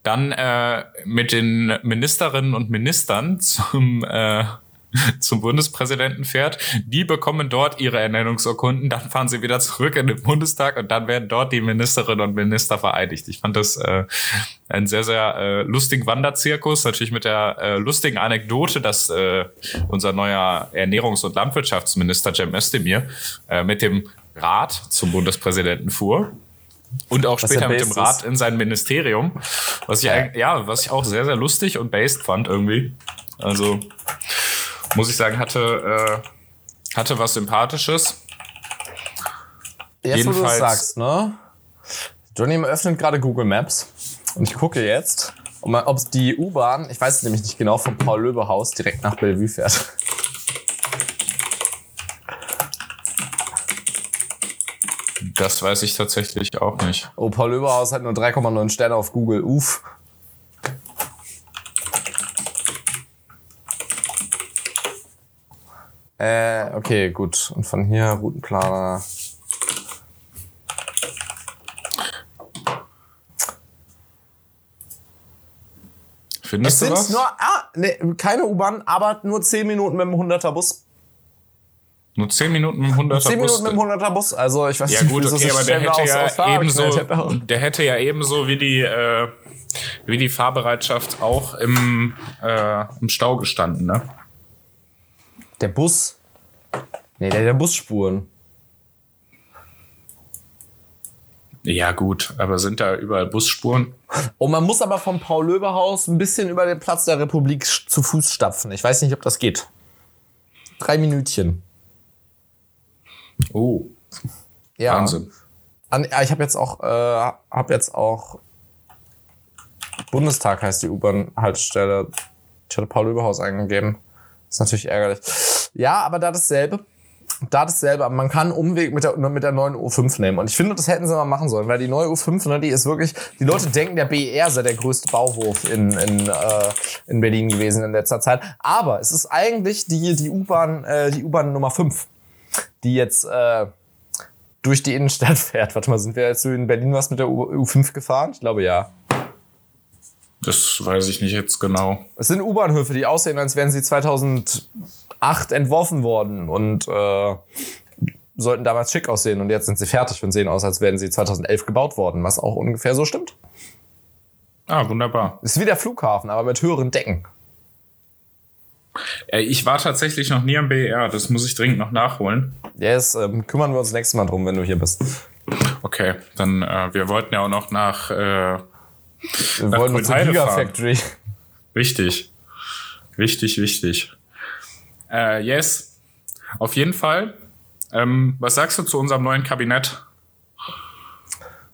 Dann äh, mit den Ministerinnen und Ministern zum äh, zum Bundespräsidenten fährt. Die bekommen dort ihre Ernennungsurkunden, dann fahren sie wieder zurück in den Bundestag und dann werden dort die Ministerinnen und Minister vereidigt. Ich fand das äh, einen sehr, sehr äh, lustigen Wanderzirkus, natürlich mit der äh, lustigen Anekdote, dass äh, unser neuer Ernährungs- und Landwirtschaftsminister Cem Özdemir äh, mit dem Rat zum Bundespräsidenten fuhr und auch später mit dem Rat in sein Ministerium, was ich ja, was ich auch sehr sehr lustig und based fand irgendwie. Also muss ich sagen, hatte, äh, hatte was Sympathisches. Jetzt, Jedenfalls, wo du sagst, ne? Johnny öffnet gerade Google Maps und ich gucke jetzt, ob es die U-Bahn, ich weiß es nämlich nicht genau, vom Paul-Löbe-Haus direkt nach Bellevue fährt. Das weiß ich tatsächlich auch nicht. Oh, Paul-Löbe-Haus hat nur 3,9 Sterne auf Google. Uff. Äh, okay, gut. Und von hier Routenplaner. Findest es du sind nur, ah, nee, keine U-Bahn, aber nur 10 Minuten mit dem 100er Bus. Nur 10 Minuten mit dem 100er Bus. 10 Minuten mit dem 100er Bus. Also ich weiß ja, nicht, gut, okay, aber der hätte, ja ebenso, der hätte ja ebenso wie die, äh, wie die Fahrbereitschaft auch im, äh, im Stau gestanden, ne? Der Bus. Nee, der, der Busspuren. Ja, gut, aber sind da überall Busspuren? Und man muss aber vom Paul-Löbe-Haus ein bisschen über den Platz der Republik zu Fuß stapfen. Ich weiß nicht, ob das geht. Drei Minütchen. Oh. Ja. Wahnsinn. An, ich habe jetzt auch, äh, habe jetzt auch Bundestag heißt die U-Bahn-Haltestelle. Ich hatte Paul-Löbe-Haus eingegeben. Das ist natürlich ärgerlich. Ja, aber da dasselbe da dasselbe, aber man kann einen Umweg mit der, mit der neuen U5 nehmen. Und ich finde, das hätten sie mal machen sollen, weil die neue U5, ne, die ist wirklich, die Leute denken, der BER sei der größte Bauwurf in, in, äh, in Berlin gewesen in letzter Zeit. Aber es ist eigentlich die, die U-Bahn, äh, die U-Bahn Nummer 5, die jetzt, äh, durch die Innenstadt fährt. Warte mal, sind wir jetzt so in Berlin was mit der U 5 gefahren? Ich glaube ja. Das weiß ich nicht jetzt genau. Es sind U-Bahnhöfe, die aussehen, als wären sie 2000 acht entworfen worden und äh, sollten damals schick aussehen und jetzt sind sie fertig und sehen aus, als wären sie 2011 gebaut worden, was auch ungefähr so stimmt. Ah, wunderbar. Ist wie der Flughafen, aber mit höheren Decken. Äh, ich war tatsächlich noch nie am BER, das muss ich dringend noch nachholen. Yes, ähm, kümmern wir uns nächstes Mal drum, wenn du hier bist. Okay, dann äh, wir wollten ja auch noch nach äh, Wir nach wollten zur Gigafactory. Wichtig. Wichtig, wichtig. Äh, yes, auf jeden Fall. Ähm, was sagst du zu unserem neuen Kabinett?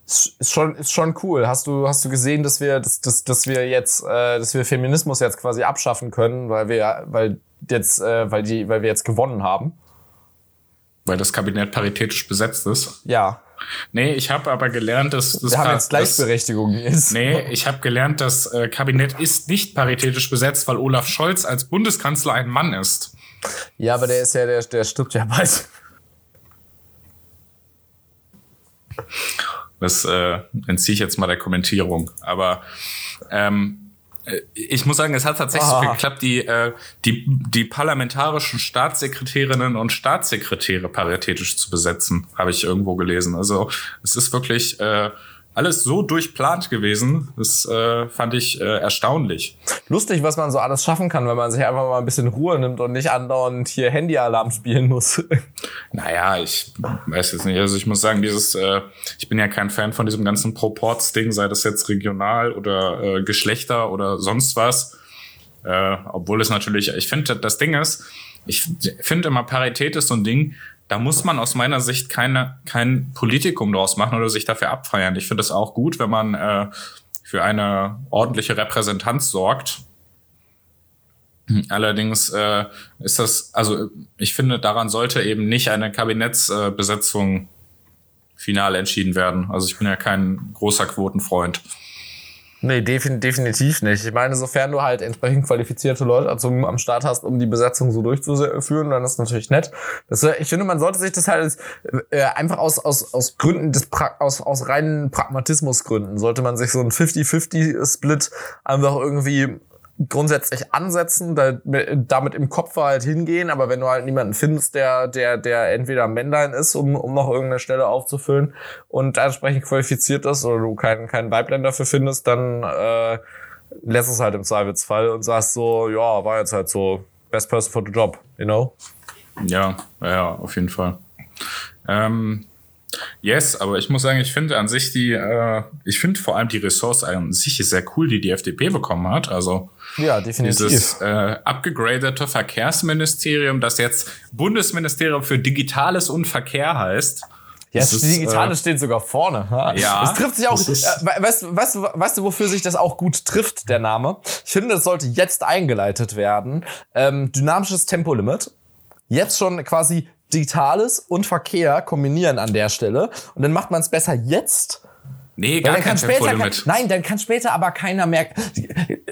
Ist schon, ist schon cool. Hast du, hast du gesehen, dass wir, dass, dass, dass wir jetzt, äh, dass wir Feminismus jetzt quasi abschaffen können, weil wir, weil jetzt, äh, weil die, weil wir jetzt gewonnen haben? Weil das Kabinett paritätisch besetzt ist? Ja. Nee, ich habe aber gelernt, dass das Wir haben jetzt Gleichberechtigung das, ist. Nee, ich habe gelernt, das äh, Kabinett ist nicht paritätisch besetzt, weil Olaf Scholz als Bundeskanzler ein Mann ist. Ja, aber der ist ja, der, der stirbt ja bald. Das äh, entziehe ich jetzt mal der Kommentierung. Aber ähm, äh, ich muss sagen, es hat tatsächlich so geklappt, die, äh, die, die parlamentarischen Staatssekretärinnen und Staatssekretäre paritätisch zu besetzen, habe ich irgendwo gelesen. Also es ist wirklich äh, alles so durchplant gewesen. Das äh, fand ich äh, erstaunlich. Lustig, was man so alles schaffen kann, wenn man sich einfach mal ein bisschen Ruhe nimmt und nicht andauernd hier Handyalarm spielen muss. Naja, ich weiß jetzt nicht. Also ich muss sagen, dieses, äh, ich bin ja kein Fan von diesem ganzen Proports-Ding, sei das jetzt regional oder äh, Geschlechter oder sonst was. Äh, obwohl es natürlich, ich finde, das Ding ist, ich finde immer Parität ist so ein Ding, da muss man aus meiner Sicht keine, kein Politikum draus machen oder sich dafür abfeiern. Ich finde es auch gut, wenn man äh, für eine ordentliche Repräsentanz sorgt. Allerdings äh, ist das, also ich finde, daran sollte eben nicht eine Kabinettsbesetzung äh, final entschieden werden. Also ich bin ja kein großer Quotenfreund. Nee, definitiv nicht. Ich meine, sofern du halt entsprechend qualifizierte Leute also am Start hast, um die Besetzung so durchzuführen, dann ist das natürlich nett. Das, äh, ich finde, man sollte sich das halt äh, einfach aus, aus, aus Gründen des pra aus, aus reinen Pragmatismusgründen sollte man sich so ein 50-50-Split einfach irgendwie grundsätzlich ansetzen, da, damit im Kopf halt hingehen, aber wenn du halt niemanden findest, der, der, der entweder Männlein ist, um, um noch irgendeine Stelle aufzufüllen und entsprechend qualifiziert ist, oder du keinen, keinen Weiblein dafür findest, dann äh, lässt es halt im Zweifelsfall und sagst so, ja, war jetzt halt so best person for the job, you know? Ja, ja, auf jeden Fall. Ähm, Yes, aber ich muss sagen, ich finde an sich die, äh, ich finde vor allem die Ressource an sich ist sehr cool, die die FDP bekommen hat. Also ja, definitiv. Dieses äh, abgegradete Verkehrsministerium, das jetzt Bundesministerium für Digitales und Verkehr heißt. Ja, das, das Digitale äh, steht sogar vorne. Ja. Es trifft sich auch. Äh, weißt, weißt, du, weißt du, wofür sich das auch gut trifft, der Name? Ich finde, das sollte jetzt eingeleitet werden. Ähm, dynamisches Tempolimit. Jetzt schon quasi Digitales und Verkehr kombinieren an der Stelle. Und dann macht man es besser jetzt. Nee, gar kein Tempolimit. Kann, nein, dann kann später aber keiner mehr.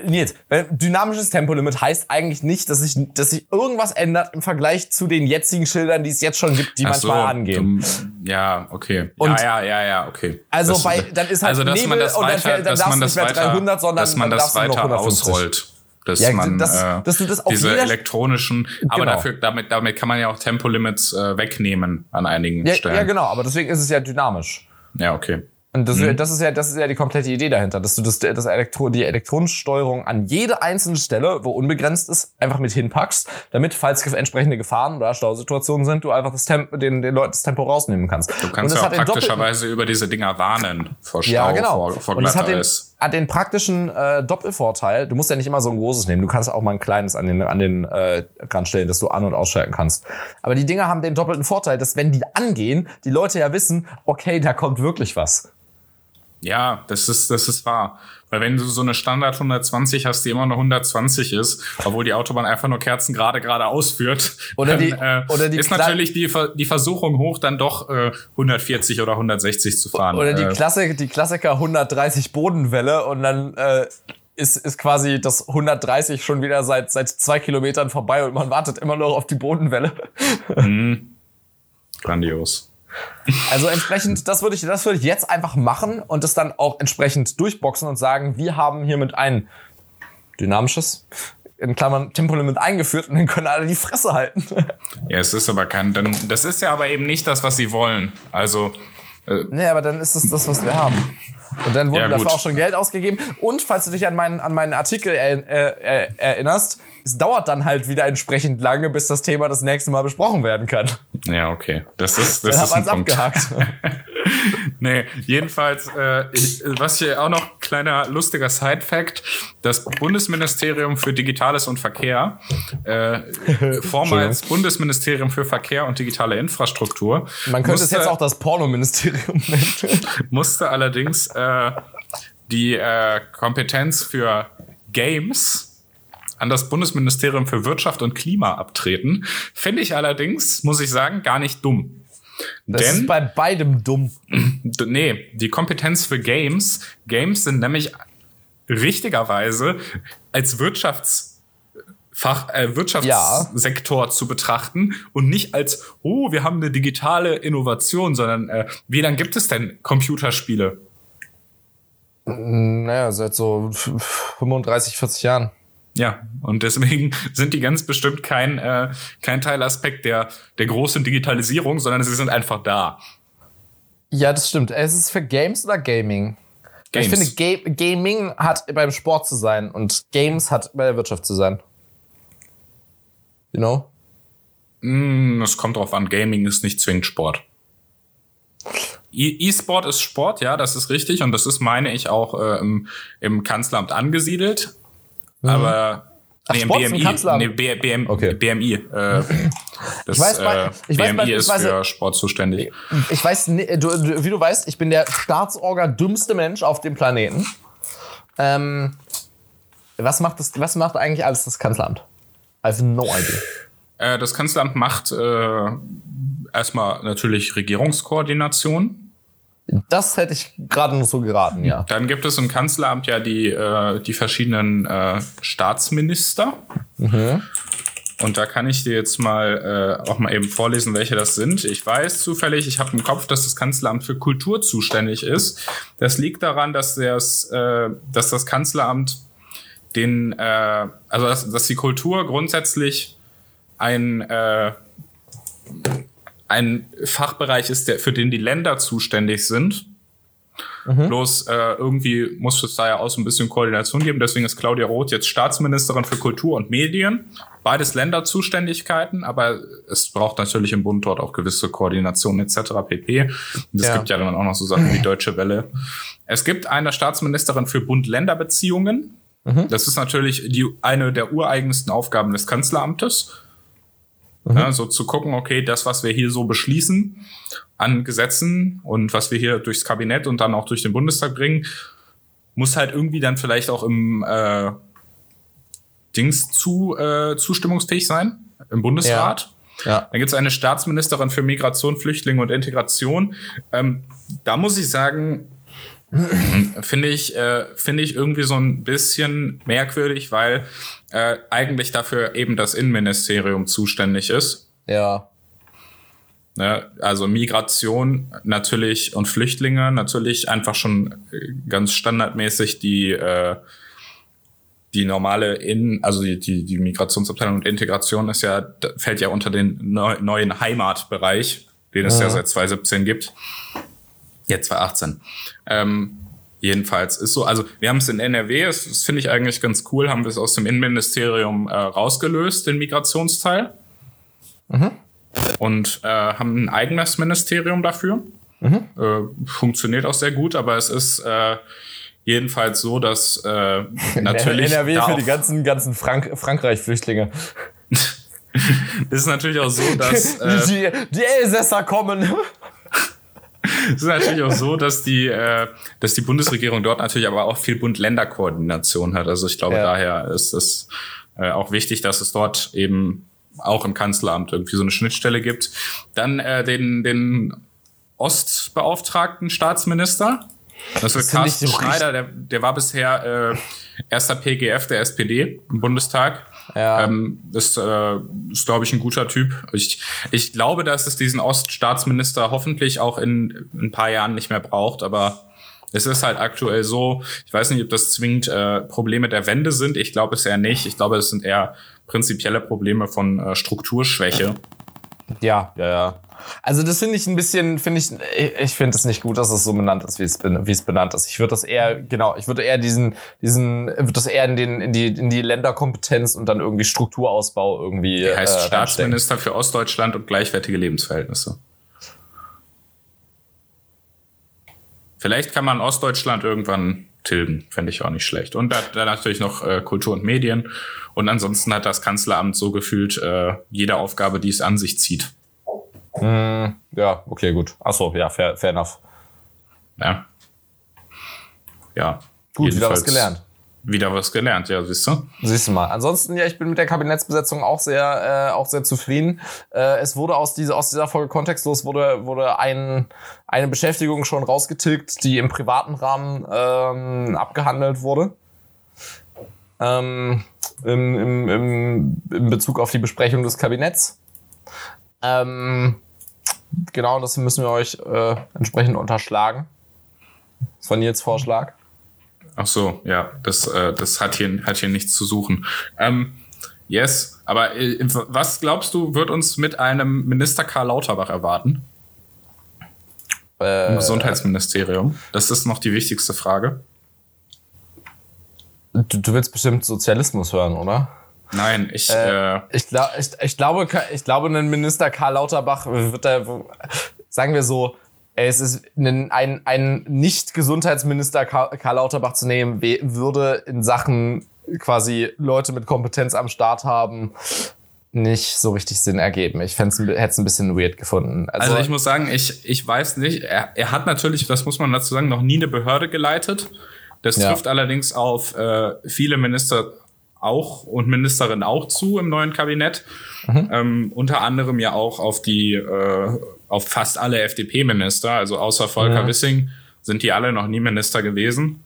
Nils, dynamisches Tempolimit heißt eigentlich nicht, dass sich, dass sich irgendwas ändert im Vergleich zu den jetzigen Schildern, die es jetzt schon gibt, die Ach manchmal so, angehen. Du, ja, okay. Und ja, ja, ja, ja, okay. Also das, bei, dann ist halt also, dass Nebel man das und weiter, dann, dann dass man das nicht mehr 300, sondern dass man das weiter ausrollt. Dass ja, man das, äh, das, das diese elektronischen, aber genau. dafür damit damit kann man ja auch Tempolimits äh, wegnehmen an einigen ja, Stellen. Ja, genau, aber deswegen ist es ja dynamisch. Ja, okay. Und das, mhm. das, ist ja, das ist ja die komplette Idee dahinter, dass du das, das Elektro, die Elektronensteuerung an jede einzelne Stelle, wo unbegrenzt ist, einfach mit hinpackst, damit, falls entsprechende Gefahren oder Stausituationen sind, du einfach das Tempo, den, den Leuten das Tempo rausnehmen kannst. Du kannst ja auch praktischerweise über diese Dinger warnen vor Stau, ja, genau. vor, vor das hat den, praktischen äh, Doppelvorteil, du musst ja nicht immer so ein großes nehmen, du kannst auch mal ein kleines an den, an den äh, Rand stellen, dass du an- und ausschalten kannst. Aber die Dinger haben den doppelten Vorteil, dass wenn die angehen, die Leute ja wissen, okay, da kommt wirklich was. Ja, das ist, das ist wahr. Weil wenn du so eine Standard 120 hast, die immer noch 120 ist, obwohl die Autobahn einfach nur Kerzen gerade gerade ausführt, oder die, äh, oder die ist natürlich die, die Versuchung hoch, dann doch äh, 140 oder 160 zu fahren. Oder die, äh, Klassik, die Klassiker 130 Bodenwelle und dann äh, ist, ist quasi das 130 schon wieder seit, seit zwei Kilometern vorbei und man wartet immer noch auf die Bodenwelle. Mhm. Grandios. Also entsprechend, das würde ich, das würde ich jetzt einfach machen und das dann auch entsprechend durchboxen und sagen, wir haben hiermit ein dynamisches, in Klammern Tempolimit eingeführt und dann können alle die Fresse halten. Ja, es ist aber kein, dann, das ist ja aber eben nicht das, was sie wollen. Also. Äh, nee, aber dann ist es das, was wir haben. Und dann wurde ja, dafür auch schon Geld ausgegeben. Und falls du dich an meinen, an meinen Artikel er, äh, erinnerst, es dauert dann halt wieder entsprechend lange, bis das Thema das nächste Mal besprochen werden kann. Ja, okay. Das ist, das dann ist ein Punkt. abgehakt. nee, jedenfalls, äh, ich, was hier auch noch kleiner lustiger Side-Fact: Das Bundesministerium für Digitales und Verkehr, äh, vormals Bundesministerium für Verkehr und digitale Infrastruktur. Man könnte musste, es jetzt auch das Pornoministerium nennen. musste allerdings äh, die äh, Kompetenz für Games an das Bundesministerium für Wirtschaft und Klima abtreten. Finde ich allerdings, muss ich sagen, gar nicht dumm. Das Denn, ist bei beidem dumm. Nee, die Kompetenz für Games. Games sind nämlich richtigerweise als Wirtschafts Fach, äh, Wirtschaftssektor ja. zu betrachten und nicht als, oh, wir haben eine digitale Innovation, sondern äh, wie lange gibt es denn Computerspiele? Naja, seit so 35, 40 Jahren. Ja, und deswegen sind die ganz bestimmt kein, äh, kein Teilaspekt der, der großen Digitalisierung, sondern sie sind einfach da. Ja, das stimmt. Es ist für Games oder Gaming? Games. Ich finde, Ga Gaming hat beim Sport zu sein und Games hat bei der Wirtschaft zu sein. You know? Mm, es kommt drauf an, Gaming ist nicht zwingend Sport. E- E-Sport ist Sport, ja, das ist richtig. Und das ist, meine ich, auch äh, im, im Kanzleramt angesiedelt. Mhm. Aber Ach, nee, BMI, nee, BM, okay. BMI. Äh, das, ich weiß, äh, ich BMI weiß, ist weiß, für Sport zuständig. Ich weiß, du, wie du weißt, ich bin der Staatsorga dümmste Mensch auf dem Planeten. Ähm, was macht das? Was macht eigentlich alles das Kanzleramt? Also no idea. Äh, das Kanzleramt macht äh, erstmal natürlich Regierungskoordination. Das hätte ich gerade nur so geraten, ja. Dann gibt es im Kanzleramt ja die, äh, die verschiedenen äh, Staatsminister. Mhm. Und da kann ich dir jetzt mal äh, auch mal eben vorlesen, welche das sind. Ich weiß zufällig, ich habe im Kopf, dass das Kanzleramt für Kultur zuständig ist. Das liegt daran, dass, das, äh, dass das Kanzleramt den, äh, also dass, dass die Kultur grundsätzlich ein äh, ein Fachbereich ist, der, für den die Länder zuständig sind. Mhm. Bloß äh, irgendwie muss es da ja auch so ein bisschen Koordination geben. Deswegen ist Claudia Roth jetzt Staatsministerin für Kultur und Medien. Beides Länderzuständigkeiten, aber es braucht natürlich im Bund dort auch gewisse Koordination etc. pp. Und es ja. gibt ja dann auch noch so Sachen wie Deutsche Welle. Es gibt eine Staatsministerin für Bund-Länder-Beziehungen. Mhm. Das ist natürlich die, eine der ureigensten Aufgaben des Kanzleramtes. Mhm. Ja, so zu gucken, okay, das, was wir hier so beschließen an Gesetzen und was wir hier durchs Kabinett und dann auch durch den Bundestag bringen, muss halt irgendwie dann vielleicht auch im äh, Dings zu äh, zustimmungsfähig sein, im Bundesrat. Ja. ja. Dann gibt es eine Staatsministerin für Migration, Flüchtlinge und Integration. Ähm, da muss ich sagen, finde ich, äh, finde ich irgendwie so ein bisschen merkwürdig, weil äh, eigentlich dafür eben das Innenministerium zuständig ist. Ja. Ne? Also Migration natürlich und Flüchtlinge natürlich einfach schon äh, ganz standardmäßig die äh, die normale in, also die, die, die Migrationsabteilung und Integration ist ja, fällt ja unter den neu, neuen Heimatbereich, den es ja. ja seit 2017 gibt. Jetzt 2018. Ähm, jedenfalls ist so, also wir haben es in NRW, das, das finde ich eigentlich ganz cool, haben wir es aus dem Innenministerium äh, rausgelöst, den Migrationsteil. Mhm. Und äh, haben ein eigenes Ministerium dafür. Mhm. Äh, funktioniert auch sehr gut, aber es ist äh, jedenfalls so, dass äh, natürlich. NRW für die ganzen, ganzen Frank Frankreich-Flüchtlinge. ist natürlich auch so, dass. Äh, die, die Elsässer kommen. Es ist natürlich auch so, dass die, äh, dass die Bundesregierung dort natürlich aber auch viel Bund-Länder-Koordination hat. Also ich glaube, ja. daher ist es äh, auch wichtig, dass es dort eben auch im Kanzleramt irgendwie so eine Schnittstelle gibt. Dann äh, den, den Ostbeauftragten Staatsminister. Das ist Carsten Schneider, der, der war bisher äh, erster PGF der SPD im Bundestag. Ja. Ähm, ist, äh, ist glaube ich, ein guter Typ. Ich, ich glaube, dass es diesen Oststaatsminister hoffentlich auch in, in ein paar Jahren nicht mehr braucht, aber es ist halt aktuell so, ich weiß nicht, ob das zwingend äh, Probleme der Wende sind. Ich glaube es eher nicht. Ich glaube, es sind eher prinzipielle Probleme von äh, Strukturschwäche. Ja, ja, ja. Also das finde ich ein bisschen, finde ich, ich finde es nicht gut, dass es so benannt ist, wie es, wie es benannt ist. Ich würde das eher, genau, ich würde eher diesen, diesen, würde das eher in den, in die, in die Länderkompetenz und dann irgendwie Strukturausbau irgendwie. Er heißt äh, Staatsminister für Ostdeutschland und gleichwertige Lebensverhältnisse. Vielleicht kann man Ostdeutschland irgendwann tilgen, fände ich auch nicht schlecht. Und da, da natürlich noch äh, Kultur und Medien. Und ansonsten hat das Kanzleramt so gefühlt äh, jede Aufgabe, die es an sich zieht. Mm, ja, okay, gut. Achso, ja, fair, fair enough. Ja. Ja. Gut, wieder was gelernt. Wieder was gelernt, ja, siehst du? Siehst du mal. Ansonsten, ja, ich bin mit der Kabinettsbesetzung auch sehr, äh, auch sehr zufrieden. Äh, es wurde aus dieser, aus dieser Folge kontextlos wurde, wurde ein, eine Beschäftigung schon rausgetilgt, die im privaten Rahmen ähm, abgehandelt wurde. Ähm, im, im, im, in Bezug auf die Besprechung des Kabinetts. Ähm, genau, das müssen wir euch äh, entsprechend unterschlagen. Das war Nils Vorschlag. Ach so, ja, das, äh, das hat, hier, hat hier nichts zu suchen. Ähm, yes, aber äh, was glaubst du, wird uns mit einem Minister Karl Lauterbach erwarten? Äh, Im Gesundheitsministerium. Das ist noch die wichtigste Frage. Du, du willst bestimmt Sozialismus hören, oder? Nein, ich. Äh, äh, ich, glaub, ich, ich, glaube, ich glaube, ein Minister Karl Lauterbach wird da, sagen wir so, es ist ein, ein, ein Nicht-Gesundheitsminister Karl Lauterbach zu nehmen, würde in Sachen quasi Leute mit Kompetenz am Start haben, nicht so richtig Sinn ergeben. Ich hätte es ein bisschen weird gefunden. Also, also, ich muss sagen, ich, ich weiß nicht, er, er hat natürlich, das muss man dazu sagen, noch nie eine Behörde geleitet. Das ja. trifft allerdings auf äh, viele Minister auch und Ministerin auch zu im neuen Kabinett. Mhm. Ähm, unter anderem ja auch auf die, äh, auf fast alle FDP-Minister, also außer Volker mhm. Wissing sind die alle noch nie Minister gewesen.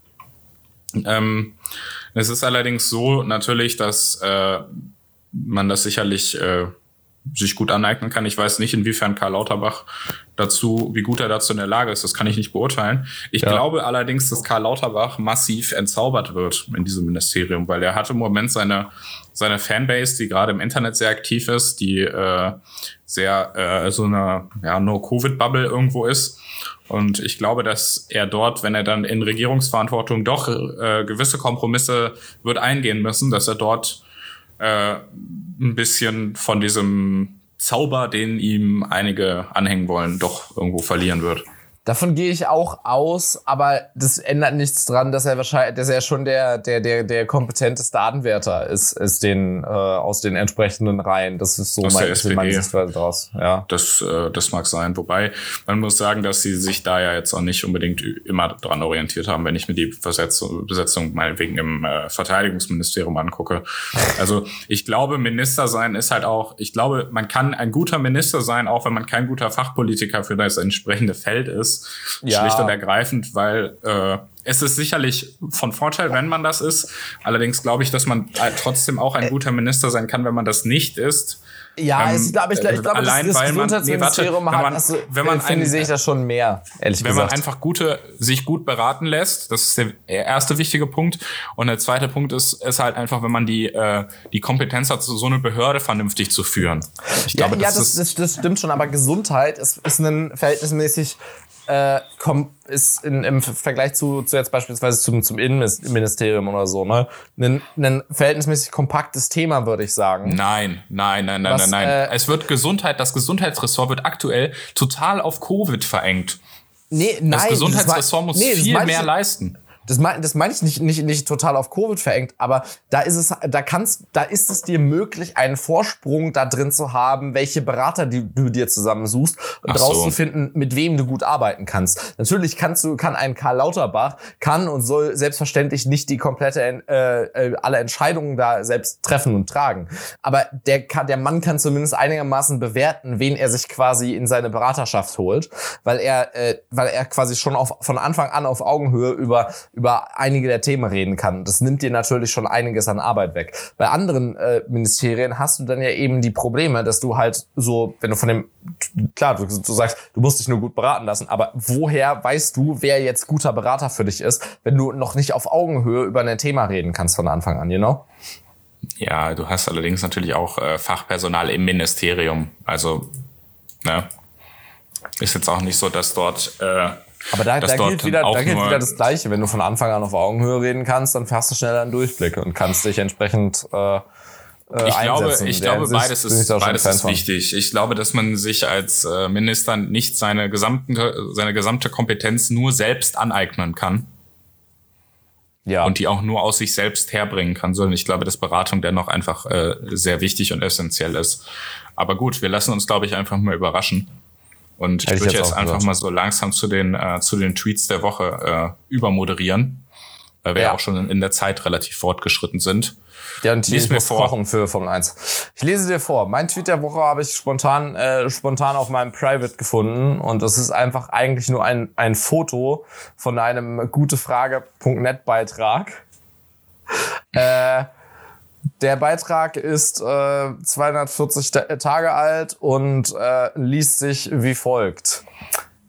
Ähm, es ist allerdings so natürlich, dass äh, man das sicherlich äh, sich gut aneignen kann. Ich weiß nicht, inwiefern Karl Lauterbach dazu, wie gut er dazu in der Lage ist. Das kann ich nicht beurteilen. Ich ja. glaube allerdings, dass Karl Lauterbach massiv entzaubert wird in diesem Ministerium, weil er hat im Moment seine, seine Fanbase, die gerade im Internet sehr aktiv ist, die äh, sehr äh, so eine ja, No-Covid-Bubble irgendwo ist. Und ich glaube, dass er dort, wenn er dann in Regierungsverantwortung doch äh, gewisse Kompromisse wird eingehen müssen, dass er dort äh, ein bisschen von diesem Zauber, den ihm einige anhängen wollen, doch irgendwo verlieren wird. Davon gehe ich auch aus, aber das ändert nichts dran, dass er wahrscheinlich, dass er schon der der der der kompetenteste Datenwärter ist, ist den äh, aus den entsprechenden Reihen. Das ist so mein, ist meine Sichtweise draus. Ja, das äh, das mag sein. Wobei man muss sagen, dass sie sich da ja jetzt auch nicht unbedingt immer dran orientiert haben, wenn ich mir die Besetzung, Besetzung meinetwegen im äh, Verteidigungsministerium angucke. Also ich glaube, Minister sein ist halt auch. Ich glaube, man kann ein guter Minister sein, auch wenn man kein guter Fachpolitiker für das entsprechende Feld ist ist. Ja. Schlicht und ergreifend, weil äh, es ist sicherlich von Vorteil, wenn man das ist. Allerdings glaube ich, dass man trotzdem auch ein guter Minister sein kann, wenn man das nicht ist. Ja, ähm, ich glaube, ich, ich glaube, allein, das, das Gesundheitsministerium man, nee, warte, hat, also, wenn man finde, sehe ich das schon mehr, ehrlich wenn gesagt. man einfach gute, sich gut beraten lässt, das ist der erste wichtige Punkt. Und der zweite Punkt ist, ist halt einfach, wenn man die, äh, die Kompetenz hat, so eine Behörde vernünftig zu führen. Ich glaube, ja, das, ja, das, das, das stimmt schon, aber Gesundheit ist, ist ein verhältnismäßig äh, ist in, im Vergleich zu, zu jetzt beispielsweise zum, zum Innenministerium oder so, ne, ein, ein verhältnismäßig kompaktes Thema, würde ich sagen. Nein, nein, nein, nein, Was, nein, nein. Äh, es wird Gesundheit, das Gesundheitsressort wird aktuell total auf Covid verengt. Nee, nein. Das Gesundheitsressort muss nee, viel mehr leisten. Das meine das mein ich nicht, nicht, nicht total auf Covid verengt, aber da ist es, da kannst, da ist es dir möglich, einen Vorsprung da drin zu haben, welche Berater die, du dir zusammensuchst und so. rauszufinden, mit wem du gut arbeiten kannst. Natürlich kannst du, kann ein Karl Lauterbach, kann und soll selbstverständlich nicht die komplette, äh, äh, alle Entscheidungen da selbst treffen und tragen. Aber der kann, der Mann kann zumindest einigermaßen bewerten, wen er sich quasi in seine Beraterschaft holt, weil er, äh, weil er quasi schon auf, von Anfang an auf Augenhöhe über über einige der Themen reden kann. Das nimmt dir natürlich schon einiges an Arbeit weg. Bei anderen äh, Ministerien hast du dann ja eben die Probleme, dass du halt so, wenn du von dem, klar, du, du sagst, du musst dich nur gut beraten lassen, aber woher weißt du, wer jetzt guter Berater für dich ist, wenn du noch nicht auf Augenhöhe über ein Thema reden kannst von Anfang an, you know? Ja, du hast allerdings natürlich auch äh, Fachpersonal im Ministerium. Also, ne? Ist jetzt auch nicht so, dass dort äh, aber da, da gilt, wieder, da gilt wieder das Gleiche. Wenn du von Anfang an auf Augenhöhe reden kannst, dann fährst du schneller einen Durchblick und kannst dich entsprechend äh, äh, ich glaube, ich glaube, beides ist, beides ist wichtig. Ich glaube, dass man sich als äh, Minister nicht seine gesamte, seine gesamte Kompetenz nur selbst aneignen kann. Ja. Und die auch nur aus sich selbst herbringen kann, sondern ich glaube, dass Beratung dennoch einfach äh, sehr wichtig und essentiell ist. Aber gut, wir lassen uns, glaube ich, einfach mal überraschen. Und ich würde jetzt, einfach mal so langsam zu den, äh, zu den Tweets der Woche äh, übermoderieren, weil wir ja. auch schon in, in der Zeit relativ fortgeschritten sind. Ja, und Lies mir vor. für Formel 1. Ich lese dir vor. Mein Tweet der Woche habe ich spontan, äh, spontan auf meinem Private gefunden und das ist einfach eigentlich nur ein, ein Foto von einem gutefrage.net Beitrag. äh, der Beitrag ist äh, 240 Tage alt und äh, liest sich wie folgt.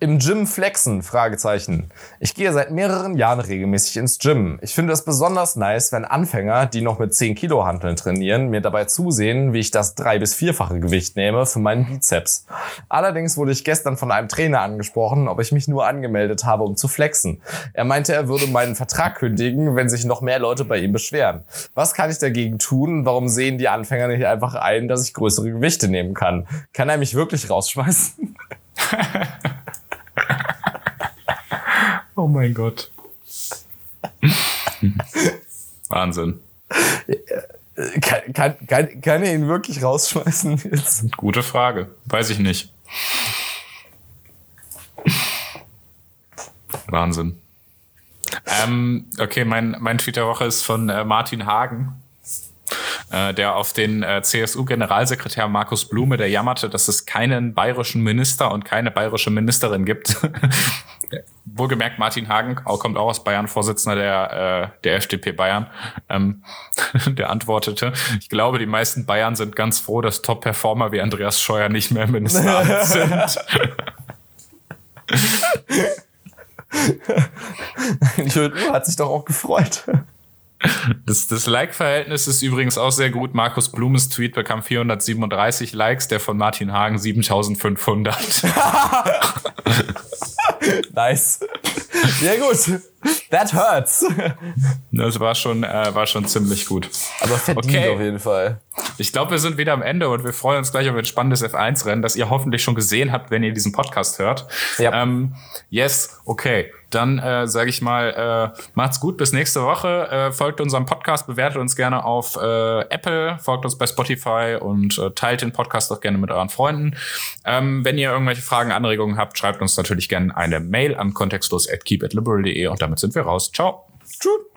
Im Gym flexen? Fragezeichen. Ich gehe seit mehreren Jahren regelmäßig ins Gym. Ich finde es besonders nice, wenn Anfänger, die noch mit 10 Kilo Hanteln trainieren, mir dabei zusehen, wie ich das drei- bis vierfache Gewicht nehme für meinen Bizeps. Allerdings wurde ich gestern von einem Trainer angesprochen, ob ich mich nur angemeldet habe, um zu flexen. Er meinte, er würde meinen Vertrag kündigen, wenn sich noch mehr Leute bei ihm beschweren. Was kann ich dagegen tun? Warum sehen die Anfänger nicht einfach ein, dass ich größere Gewichte nehmen kann? Kann er mich wirklich rausschmeißen? oh mein Gott. Wahnsinn. Kann, kann, kann, kann er ihn wirklich rausschmeißen jetzt? Gute Frage. Weiß ich nicht. Wahnsinn. Ähm, okay, mein, mein Tweet der Woche ist von äh, Martin Hagen äh, der auf den äh, CSU-Generalsekretär Markus Blume, der jammerte, dass es keinen bayerischen Minister und keine bayerische Ministerin gibt. Wohlgemerkt, Martin Hagen kommt auch aus Bayern, Vorsitzender der, äh, der FDP Bayern. Ähm, der antwortete, ich glaube, die meisten Bayern sind ganz froh, dass Top-Performer wie Andreas Scheuer nicht mehr Minister sind. Hat sich doch auch gefreut. Das, das Like-Verhältnis ist übrigens auch sehr gut. Markus Blumes Tweet bekam 437 Likes, der von Martin Hagen 7500. nice. Ja gut. That hurts. Das war schon, äh, war schon ziemlich gut. Aber verdient okay. auf jeden Fall. Ich glaube, wir sind wieder am Ende und wir freuen uns gleich auf ein spannendes F1-Rennen, das ihr hoffentlich schon gesehen habt, wenn ihr diesen Podcast hört. Ja. Ähm, yes, okay. Dann äh, sage ich mal, äh, macht's gut, bis nächste Woche. Äh, folgt unserem Podcast, bewertet uns gerne auf äh, Apple, folgt uns bei Spotify und äh, teilt den Podcast auch gerne mit euren Freunden. Ähm, wenn ihr irgendwelche Fragen, Anregungen habt, schreibt uns natürlich gerne eine Mail an kontextlos at keepitliberal.de und damit sind wir raus. Ciao. Tschüss.